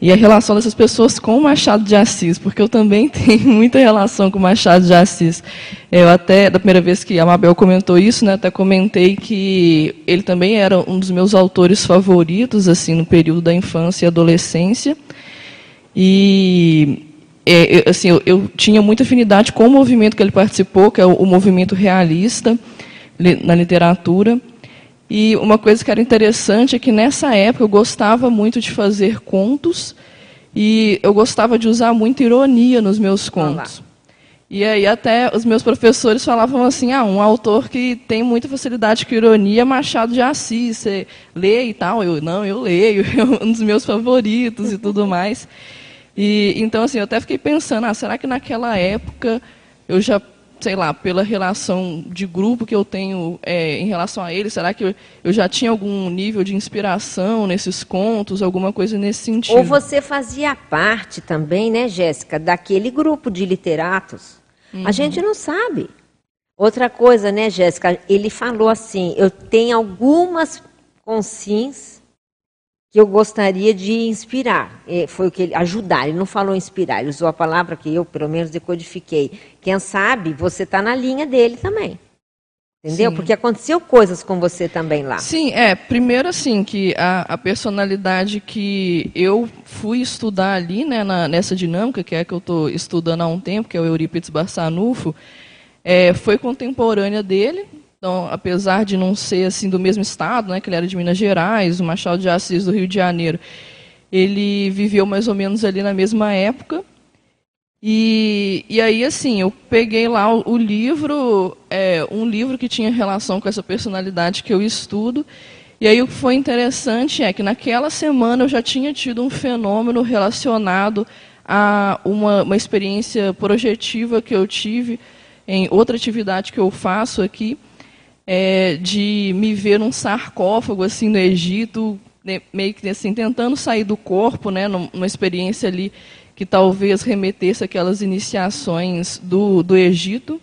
e a relação dessas pessoas com o Machado de Assis, porque eu também tenho muita relação com o Machado de Assis. Eu até, da primeira vez que a Mabel comentou isso, né, até comentei que ele também era um dos meus autores favoritos, assim, no período da infância e adolescência. E, é, assim, eu, eu, tinha muita afinidade com o movimento que ele participou, que é o, o movimento realista na literatura. E uma coisa que era interessante é que nessa época eu gostava muito de fazer contos e eu gostava de usar muita ironia nos meus contos. E aí até os meus professores falavam assim, ah, um autor que tem muita facilidade com ironia é Machado de Assis, você lê e tal. Eu, não, eu leio, é um dos meus favoritos e tudo mais. E Então, assim, eu até fiquei pensando, ah, será que naquela época eu já sei lá, pela relação de grupo que eu tenho é, em relação a ele, será que eu, já tinha algum nível de inspiração nesses contos, alguma coisa nesse sentido? Ou você fazia parte também, né, Jéssica, daquele grupo de literatos? Uhum. A gente não sabe. Outra coisa, né, Jéssica, ele falou assim, eu tenho algumas consins que eu gostaria de inspirar. Foi o que ele ajudar. Ele não falou inspirar, ele usou a palavra que eu, pelo menos, decodifiquei. Quem sabe você está na linha dele também. Entendeu? Sim. Porque aconteceu coisas com você também lá. Sim, é. Primeiro, assim, que a, a personalidade que eu fui estudar ali, né, na, nessa dinâmica, que é que eu estou estudando há um tempo, que é o Eurípides Barçanufo, é, foi contemporânea dele, então, apesar de não ser assim do mesmo estado, né, que ele era de Minas Gerais, o Machado de Assis do Rio de Janeiro, ele viveu mais ou menos ali na mesma época. E, e aí, assim, eu peguei lá o, o livro, é, um livro que tinha relação com essa personalidade que eu estudo. E aí o que foi interessante é que naquela semana eu já tinha tido um fenômeno relacionado a uma, uma experiência projetiva que eu tive em outra atividade que eu faço aqui, é, de me ver num sarcófago assim no Egito, né, meio que assim tentando sair do corpo, né, numa experiência ali que talvez remetesse aquelas iniciações do, do Egito.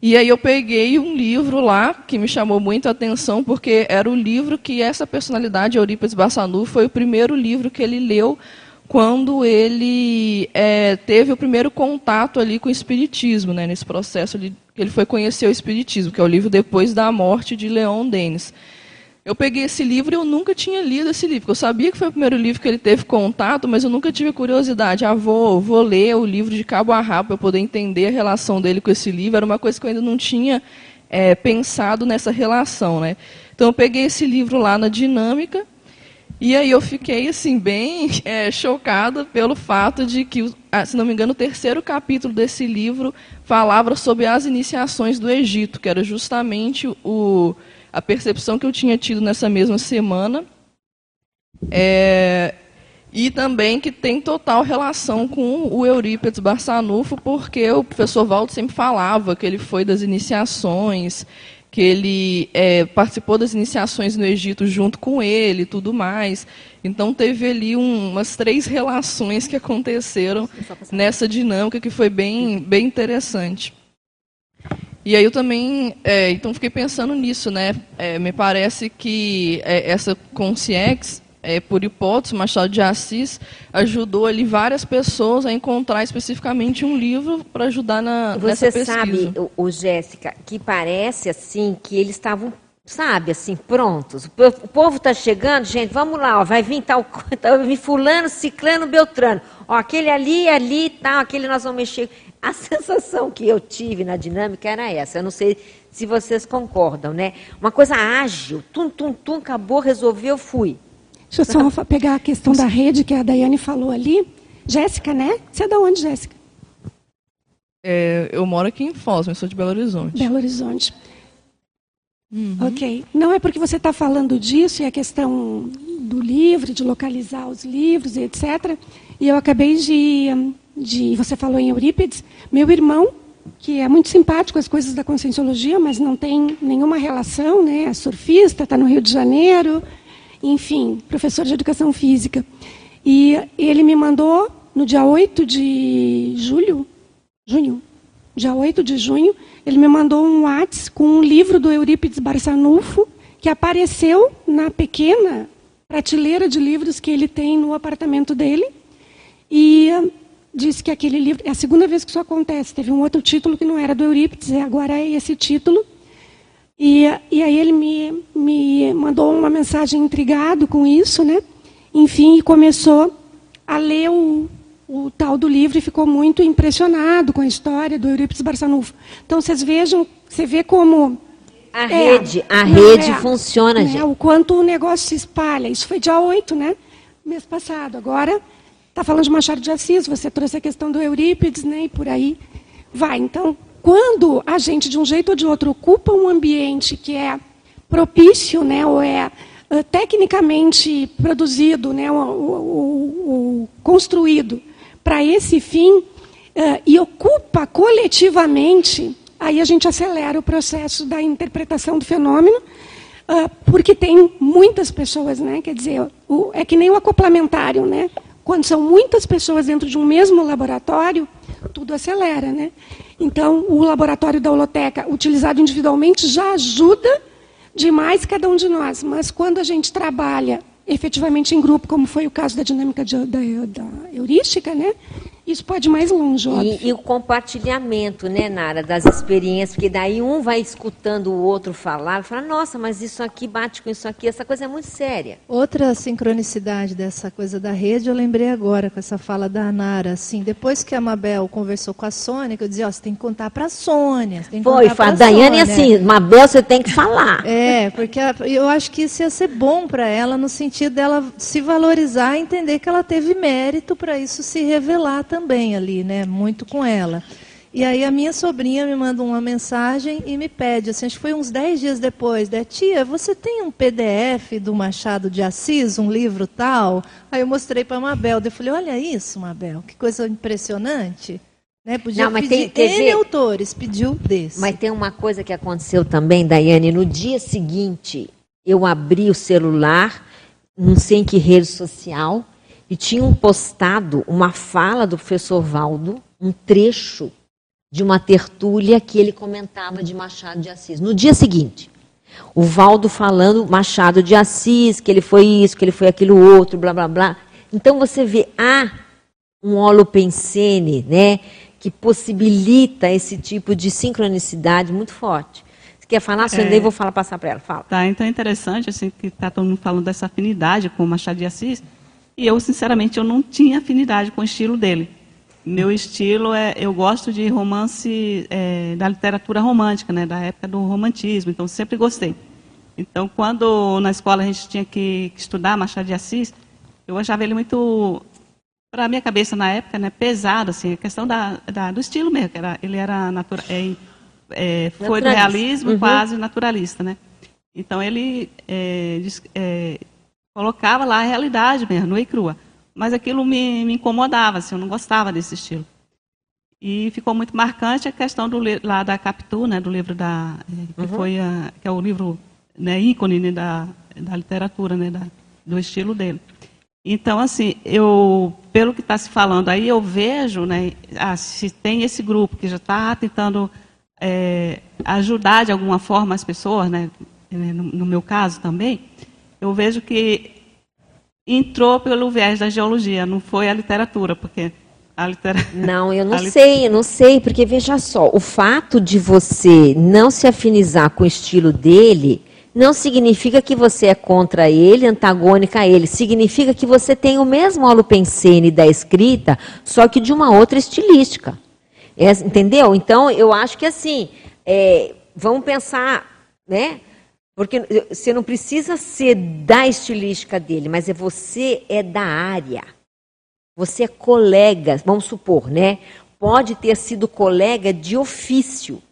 E aí eu peguei um livro lá que me chamou muito a atenção, porque era o livro que essa personalidade, Eurípides Bassanu, foi o primeiro livro que ele leu quando ele é, teve o primeiro contato ali com o espiritismo, né, nesse processo de ele foi conhecer o Espiritismo, que é o livro depois da morte de Leon Denis. Eu peguei esse livro e eu nunca tinha lido esse livro. Eu sabia que foi o primeiro livro que ele teve contato, mas eu nunca tive curiosidade. Ah, vou, vou ler o livro de cabo a rabo para poder entender a relação dele com esse livro. Era uma coisa que eu ainda não tinha é, pensado nessa relação. Né? Então eu peguei esse livro lá na Dinâmica e aí eu fiquei assim bem é, chocada pelo fato de que, ah, se não me engano, o terceiro capítulo desse livro falava sobre as iniciações do Egito, que era justamente o, a percepção que eu tinha tido nessa mesma semana. É, e também que tem total relação com o Eurípides Barçanufo, porque o professor Valdo sempre falava que ele foi das iniciações, que ele é, participou das iniciações no Egito junto com ele e tudo mais. Então teve ali um, umas três relações que aconteceram nessa dinâmica que foi bem, bem interessante. E aí eu também, é, então fiquei pensando nisso, né? É, me parece que é, essa consciência é, por hipótese, Machado de Assis ajudou ali várias pessoas a encontrar especificamente um livro para ajudar na, Você nessa pesquisa. Você sabe, o, Jéssica, que parece assim que eles estavam sabe, assim, prontos. O povo está chegando, gente, vamos lá, ó, vai vir tal, vai vir fulano, ciclano, beltrano. Ó, aquele ali, ali, tal, aquele nós vamos mexer. A sensação que eu tive na dinâmica era essa. Eu não sei se vocês concordam, né? Uma coisa ágil, tum, tum, tum, acabou, resolveu, fui. Deixa eu só pegar a questão da rede que a Daiane falou ali. Jéssica, né? Você é da onde, Jéssica? É, eu moro aqui em Foz, mas sou de Belo Horizonte. Belo Horizonte. Uhum. Ok. Não é porque você está falando disso e a questão do livro, de localizar os livros e etc. E eu acabei de, de. Você falou em Eurípides. Meu irmão, que é muito simpático as coisas da conscienciologia, mas não tem nenhuma relação, né? É surfista, está no Rio de Janeiro enfim, professor de educação física. E ele me mandou no dia 8 de julho, junho, dia 8 de junho, ele me mandou um WhatsApp com um livro do Eurípides Barçanufo, que apareceu na pequena prateleira de livros que ele tem no apartamento dele e disse que aquele livro é a segunda vez que isso acontece. Teve um outro título que não era do Eurípides, agora é esse título. E, e aí ele me, me mandou uma mensagem intrigado com isso, né? Enfim, e começou a ler o, o tal do livro e ficou muito impressionado com a história do Eurípides Barçanufo. Então vocês vejam, você vê como a é, rede, a rede é, funciona, né, gente. O quanto o negócio se espalha. Isso foi dia 8, né? Mês passado. Agora está falando de Machado de Assis, você trouxe a questão do Eurípides, né? E por aí vai. Então, quando a gente, de um jeito ou de outro, ocupa um ambiente que é propício, né? Ou é uh, tecnicamente produzido, né? O, o, o, o construído para esse fim uh, e ocupa coletivamente, aí a gente acelera o processo da interpretação do fenômeno, uh, porque tem muitas pessoas, né? Quer dizer, o, é que nem o acoplamentário, né? Quando são muitas pessoas dentro de um mesmo laboratório, tudo acelera, né? Então, o laboratório da holoteca, utilizado individualmente, já ajuda demais cada um de nós. Mas quando a gente trabalha efetivamente em grupo, como foi o caso da dinâmica de, da, da, heurística, né? Isso pode ir mais longe, óbvio. E, e, o compartilhamento, né, Nara, das experiências, porque daí um vai escutando o outro falar, e fala, nossa, mas isso aqui bate com isso aqui, essa coisa é muito séria. Outra sincronicidade dessa coisa da rede, eu lembrei agora com essa fala da Nara, assim, depois que a Mabel conversou com a Sônia, que eu dizia, ó, você tem que contar para a Sônia. Você tem que Foi, contar a Daiane assim, Mabel, você tem que falar. É, porque eu acho que isso ia ser bom para ela, no sentido dela se valorizar e entender que ela teve mérito para isso se revelar também também ali, né? Muito com ela. E aí a minha sobrinha me manda uma mensagem e me pede, assim, acho que foi uns 10 dias depois, né? Tia, você tem um PDF do Machado de Assis, um livro tal? Aí eu mostrei para a Mabel, eu falei, olha isso, Mabel, que coisa impressionante. Né? Podia Não, mas pedir tem, N autores, pediu desse. Mas tem uma coisa que aconteceu também, Daiane, no dia seguinte, eu abri o celular, não sei em que rede social, e tinham postado uma fala do professor Valdo, um trecho de uma tertúlia que ele comentava de Machado de Assis. No dia seguinte, o Valdo falando Machado de Assis, que ele foi isso, que ele foi aquilo outro, blá blá blá. Então você vê, há um holopensene, né, que possibilita esse tipo de sincronicidade muito forte. Você quer falar, Sônia? É, vou falar, passar para ela. Fala. Tá, então é interessante, assim, que está todo mundo falando dessa afinidade com Machado de Assis, e eu, sinceramente, eu não tinha afinidade com o estilo dele. Meu estilo é, eu gosto de romance é, da literatura romântica, né, da época do romantismo. Então sempre gostei. Então quando na escola a gente tinha que, que estudar Machado de Assis, eu achava ele muito, para a minha cabeça na época, né, pesado, assim, a questão da, da do estilo mesmo. Que era, ele era natura, é, é, foi do realismo uhum. quase naturalista, né? Então ele é, é colocava lá a realidade mesmo, nua e crua. Mas aquilo me, me incomodava, assim, eu não gostava desse estilo. E ficou muito marcante a questão do lá da Capitu, né, do livro da eh, que uhum. foi a, que é o livro né, ícone né, da, da literatura, né, da, do estilo dele. Então, assim, eu pelo que está se falando aí, eu vejo, né, ah, se tem esse grupo que já está tentando é, ajudar de alguma forma as pessoas, né, no, no meu caso também, eu vejo que entrou pelo viés da geologia, não foi a literatura, porque a literatura. Não, eu não sei, eu não sei, porque veja só, o fato de você não se afinizar com o estilo dele não significa que você é contra ele, antagônica a ele. Significa que você tem o mesmo holopensene da escrita, só que de uma outra estilística. É, entendeu? Então, eu acho que assim, é, vamos pensar, né? Porque você não precisa ser da estilística dele, mas é você é da área. Você é colega, vamos supor, né? Pode ter sido colega de ofício.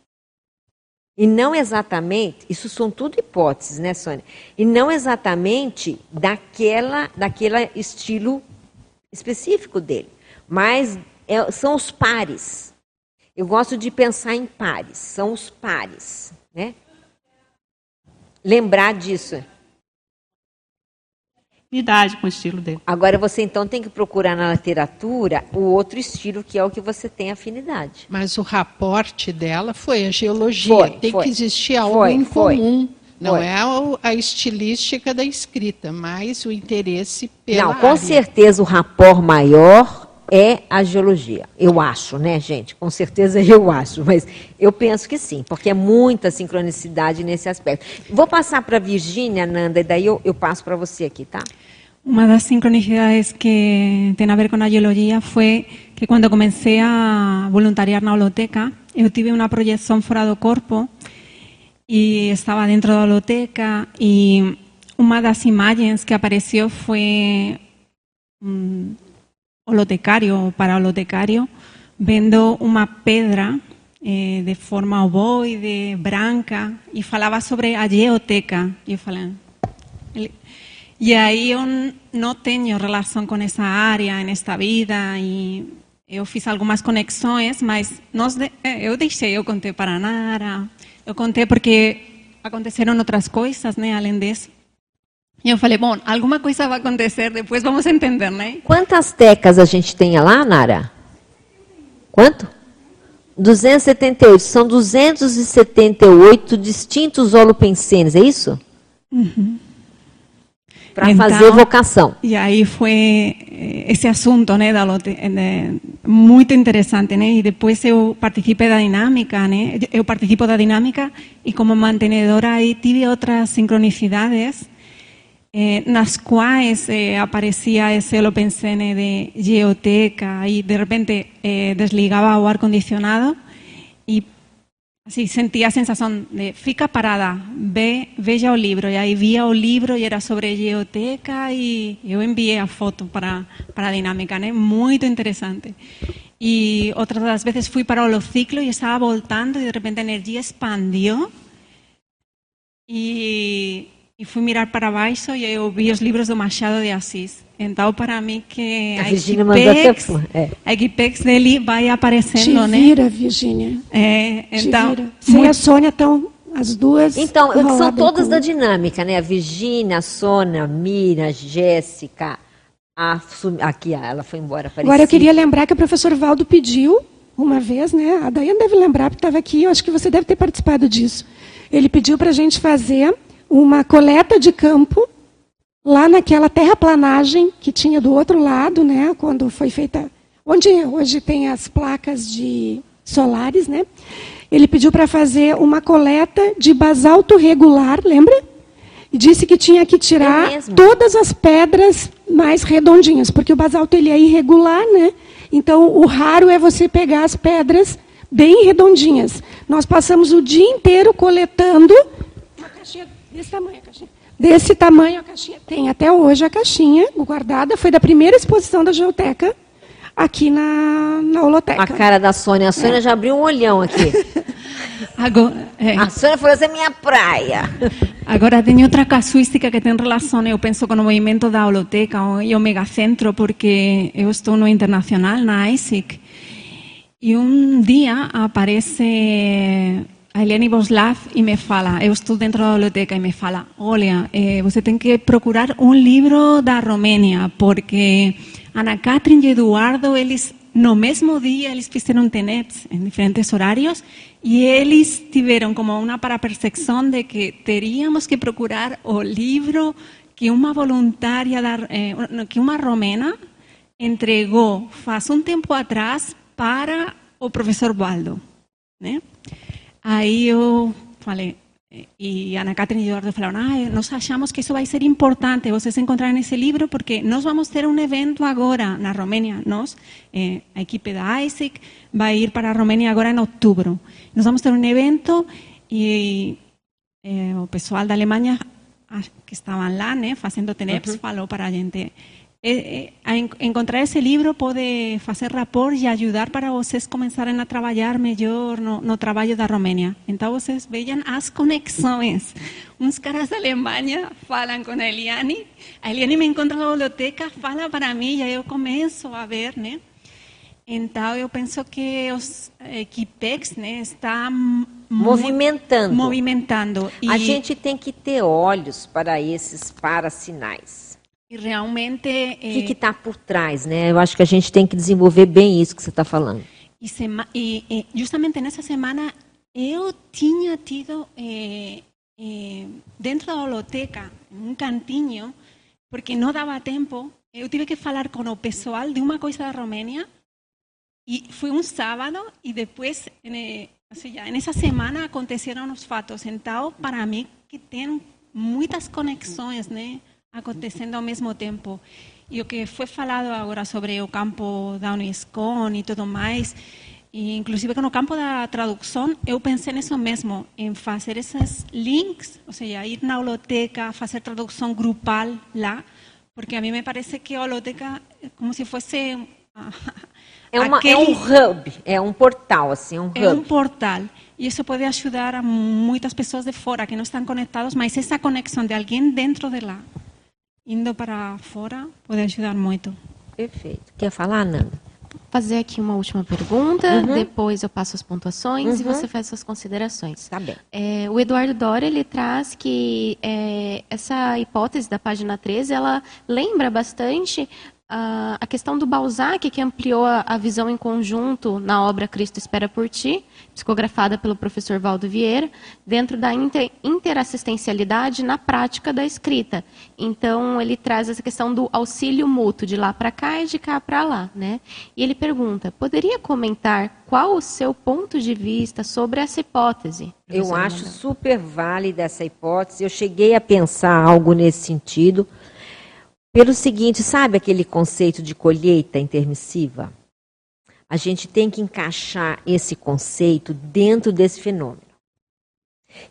E não exatamente, isso são tudo hipóteses, né, Sônia? E não exatamente daquela, daquele estilo específico dele. Mas é, são os pares. Eu gosto de pensar em pares, são os pares, né? Lembrar disso. Idade com o estilo dele. Agora você então tem que procurar na literatura o outro estilo que é o que você tem afinidade. Mas o raporte dela foi a geologia. Foi, tem foi. que existir algo foi, em comum. Não é a estilística da escrita, mas o interesse pela Não, com área. certeza o rapport maior é a geologia. Eu acho, né, gente? Com certeza eu acho, mas eu penso que sim, porque é muita sincronicidade nesse aspecto. Vou passar para a Virgínia, Nanda, e daí eu, eu passo para você aqui, tá? Uma das sincronicidades que tem a ver com a geologia foi que quando comecei a voluntariar na holoteca, eu tive uma projeção fora do corpo e estava dentro da holoteca e uma das imagens que apareceu foi um holotecario ou paraholotecario vendo uma pedra eh, de forma ovoide, branca, e falava sobre a geoteca. E eu falei, e aí eu não tenho relação com essa área nesta vida e eu fiz algumas conexões, mas nós de- eh, eu deixei, eu contei para Nara, eu contei porque aconteceram outras coisas, né, além disso. E eu falei, bom, alguma coisa vai acontecer, depois vamos entender, né? Quantas tecas a gente tem lá, Nara? Quanto? 278. São 278 distintos holopensenes, é isso? Para Então, fazer vocação. E aí foi eh, esse assunto, né, da lote, eh, muito interessante, né? E depois eu participei da dinâmica, né? Eu participo da dinâmica e como mantenedora aí tive outras sincronicidades eh, nas quais eh, aparecia esse holopensene de geoteca e de repente eh, desligava o ar condicionado e Así sentía a sensación de fica parada, ve, veja o libro. E aí via o livro e era sobre geoteca e eu enviei a foto para, para a dinâmica, né? Muito interessante. E outras das vezes fui para o holociclo e estava voltando e de repente a energia expandiu e, fui mirar para baixo e eu vi os livros do Machado de Assis. Então, para mim, que A a Virgínia mandou até Equipex, fo- é. a Equipex dele vai aparecendo, Te né? vira, Virgínia. É, Te então, vira. Você e a Sônia estão as duas. Então, são todas da dinâmica, né? A Virgínia, a Sônia, a Mira, a Jéssica, a, aqui, ela foi embora. Agora eu Aparecida. queria lembrar que o professor Valdo pediu uma vez, né? A Daiane deve lembrar, porque estava aqui, eu acho que você deve ter participado disso. Ele pediu para a gente fazer uma coleta de campo lá naquela terraplanagem que tinha do outro lado, né? Quando foi feita, onde hoje tem as placas de solares, né? Ele pediu para fazer uma coleta de basalto regular, lembra? E disse que tinha que É tirar mesmo? todas as pedras mais redondinhas, porque o basalto ele é irregular, né? Então o raro é você pegar as pedras bem redondinhas. Nós passamos o dia inteiro coletando desse tamanho, a caixinha. Desse tamanho a caixinha. Tem até hoje a caixinha guardada, foi da primeira exposição da Geoteca aqui na, na Holoteca. A cara da Sônia. A Sônia já abriu um olhão aqui. Agora, é. A Sônia falou, essa é minha praia. Agora, tem outra casuística que tem relação, eu penso, com o movimento da holoteca e o megacentro, porque eu estou no internacional, na ISIC, e um dia aparece a Eliane Boslav e me fala, eu estou dentro da holoteca, e me fala, olha, eh, você tem que procurar um livro da Romênia, porque Ana Catherine e Eduardo, eles no mesmo dia eles fizeram tenets em diferentes horários e eles tiveram como uma parapercepção de que teríamos que procurar o livro que uma voluntária, da, eh, que uma romena entregou faz um tempo atrás para o professor Baldo. Né? Aí eu falei, eh, e Ana Catherine e Eduardo falaram, ah, nós achamos que isso vai ser importante, vocês encontrarem esse livro, porque nós vamos ter um evento agora na Romênia, nós, eh, a equipe da ISIC vai ir para a Romênia agora em outubro. Nós vamos ter um evento e eh, o pessoal da Alemanha ah, que estavam lá, né, fazendo TENEPS, falou para a gente, eh, eh, a en- encontrar esse livro pode fazer rapport e ajudar para vocês começarem a trabalhar melhor no, no trabalho da Romênia. Então vocês vejam as conexões. Uns caras da Alemanha falam com a Eliane, a Eliane me encontra na biblioteca, fala para mim e aí eu começo a ver, né? Então eu penso que os equipex, né, está Movimentando. movimentando A e, gente tem que ter olhos para esses para-sinais. E realmente O que eh, está por trás, né? Eu acho que a gente tem que desenvolver bem isso que você está falando. E, sema- e- e justamente nessa semana eu tinha tido eh, eh, dentro da holoteca, um cantinho, porque não dava tempo, eu tive que falar com o pessoal de uma coisa da Romênia, e foi um sábado, e depois, ou seja, nessa semana aconteceram os fatos. Então, para mim, que tem muitas conexões, né, acontecendo ao mesmo tempo. E o que foi falado agora sobre o campo da Unesco e tudo mais, e inclusive no campo da tradução, eu pensei nisso mesmo, em fazer esses links, ou seja, ir na holoteca, fazer tradução grupal lá, porque a mim me parece que a holoteca é como se fosse... É, uma, aquele, é um hub, é um portal, assim, um hub. É um portal. E isso pode ajudar a muitas pessoas de fora que não estão conectadas, mas essa conexão de alguém dentro de lá, indo para fora, pode ajudar muito. Perfeito. Quer falar, Nanda? fazer aqui uma última pergunta, uhum. depois eu passo as pontuações uhum. e você faz suas considerações. Tá bem. É, o Eduardo Dória, ele traz que é, essa hipótese da página 13, ela lembra bastante uh, a questão do Balzac, que ampliou a, a visão em conjunto na obra Cristo Espera por Ti, psicografada pelo professor Valdo Vieira, dentro da inter, interassistencialidade na prática da escrita. Então, ele traz essa questão do auxílio mútuo, de lá para cá e de cá para lá. Né? E ele pergunta: poderia comentar qual o seu ponto de vista sobre essa hipótese? Eu acho super válida essa hipótese. Eu cheguei a pensar algo nesse sentido. Pelo seguinte, sabe aquele conceito de colheita intermissiva? A gente tem que encaixar esse conceito dentro desse fenômeno.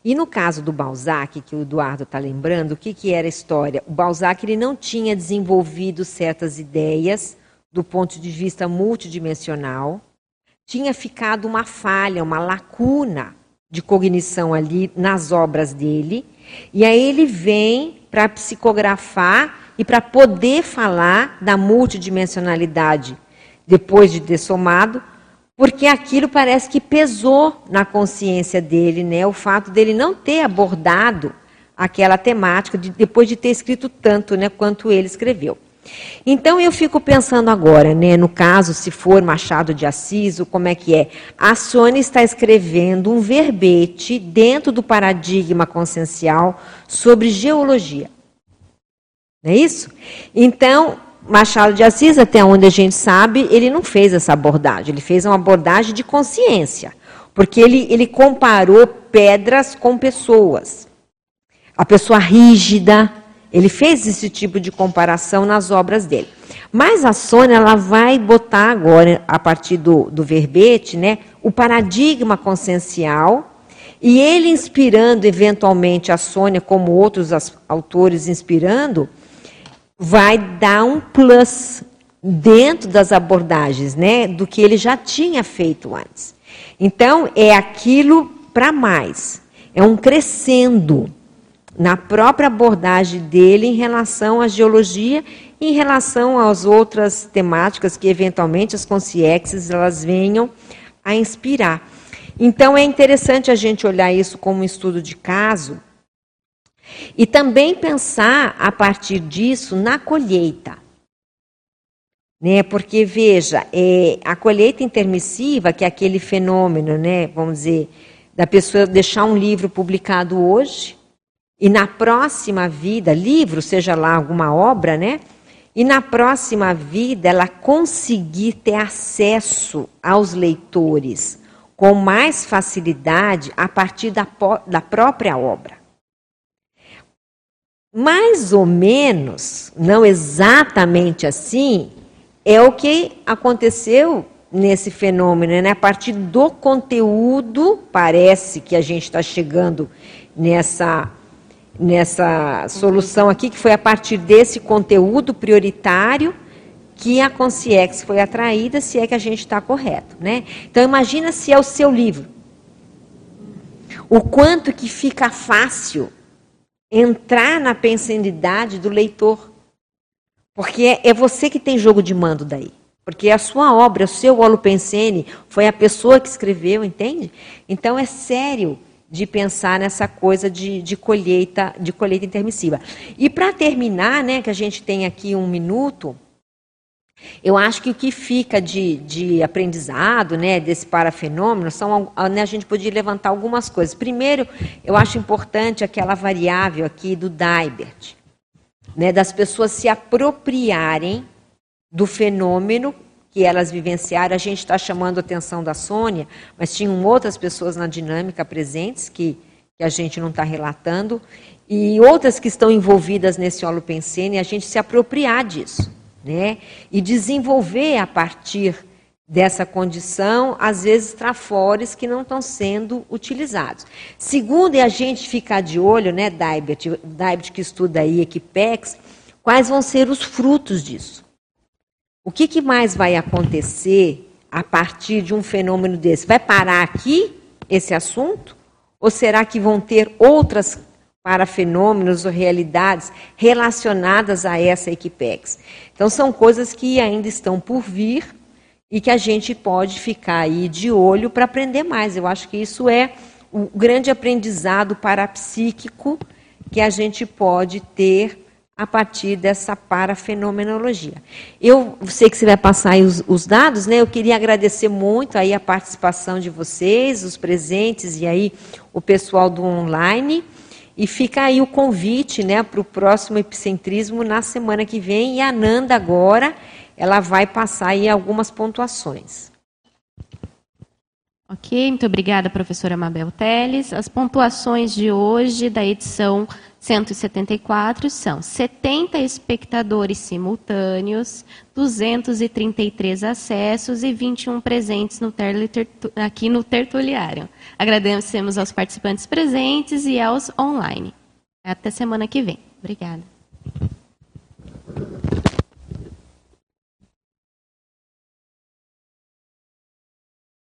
E no caso do Balzac, que o Eduardo está lembrando, o que, que era a história? O Balzac ele não tinha desenvolvido certas ideias do ponto de vista multidimensional, tinha ficado uma falha, uma lacuna de cognição ali nas obras dele, e aí ele vem para psicografar e para poder falar da multidimensionalidade depois de ter somado, porque aquilo parece que pesou na consciência dele, né? O fato dele não ter abordado aquela temática de, depois de ter escrito tanto, né, quanto ele escreveu. Então eu fico pensando agora, né, no caso se for Machado de Assis, como é que é? A Sônia está escrevendo um verbete dentro do paradigma consciencial sobre geologia. Não é isso? Então, Machado de Assis, até onde a gente sabe, ele não fez essa abordagem, ele fez uma abordagem de consciência, porque ele, ele comparou pedras com pessoas. A pessoa rígida, ele fez esse tipo de comparação nas obras dele. Mas a Sônia, ela vai botar agora, a partir do, do verbete, né, o paradigma consciencial, e ele inspirando eventualmente a Sônia, como outros autores inspirando, vai dar um plus dentro das abordagens, né, do que ele já tinha feito antes. Então, é aquilo para mais. É um crescendo na própria abordagem dele em relação à geologia em relação às outras temáticas que eventualmente as consciências elas venham a inspirar. Então é interessante a gente olhar isso como um estudo de caso, e também pensar a partir disso na colheita. Né? Porque, veja, é, a colheita intermissiva, que é aquele fenômeno, né, vamos dizer, da pessoa deixar um livro publicado hoje, e na próxima vida, livro, seja lá alguma obra, né? E na próxima vida ela conseguir ter acesso aos leitores com mais facilidade a partir da, da própria obra mais ou menos, não exatamente assim, é o que aconteceu nesse fenômeno, né? A partir do conteúdo, parece que a gente está chegando nessa nessa solução aqui, que foi a partir desse conteúdo prioritário que a Consciex foi atraída, se é que a gente está correto, né? Então imagina se é o seu livro. O quanto que fica fácil entrar na pensanidade do leitor. Porque é, é, você que tem jogo de mando daí. Porque a sua obra, o seu holopensene, foi a pessoa que escreveu, entende? Então é sério de pensar nessa coisa de, de colheita de colheita intermissiva. E para terminar, né, que a gente tem aqui um minuto, Eu acho que o que fica de, de aprendizado, né, desse parafenômeno, são, né, a gente podia levantar algumas coisas. Primeiro, eu acho importante aquela variável aqui do Dybert, né, das pessoas se apropriarem do fenômeno que elas vivenciaram. A gente está chamando a atenção da Sônia, mas tinham outras pessoas na dinâmica presentes que, que a gente não está relatando, e outras que estão envolvidas nesse holopensene, a gente se apropriar disso né? E desenvolver a partir dessa condição, às vezes, trafores que não estão sendo utilizados. Segundo, é a gente ficar de olho, né, Daibert, Daibert que estuda aí Equipex, quais vão ser os frutos disso. O que, que mais vai acontecer a partir de um fenômeno desse? Vai parar aqui esse assunto? Ou será que vão ter outras para fenômenos ou realidades relacionadas a essa Equipex. Então, são coisas que ainda estão por vir e que a gente pode ficar aí de olho para aprender mais. Eu acho que isso é o grande aprendizado parapsíquico que a gente pode ter a partir dessa parafenomenologia. Eu sei que você vai passar aí os, os, dados, né? Eu queria agradecer muito aí a participação de vocês, os presentes e aí o pessoal do online. E fica aí o convite né, para o próximo epicentrismo na semana que vem. E a Nanda agora, ela vai passar aí algumas pontuações. Ok, muito obrigada, professora Mabel Teles. As pontuações de hoje da edição 174 são 70 espectadores simultâneos, 233 acessos e 21 presentes no aqui no Tertuliário. Agradecemos aos participantes presentes e aos online. Até semana que vem. Obrigada.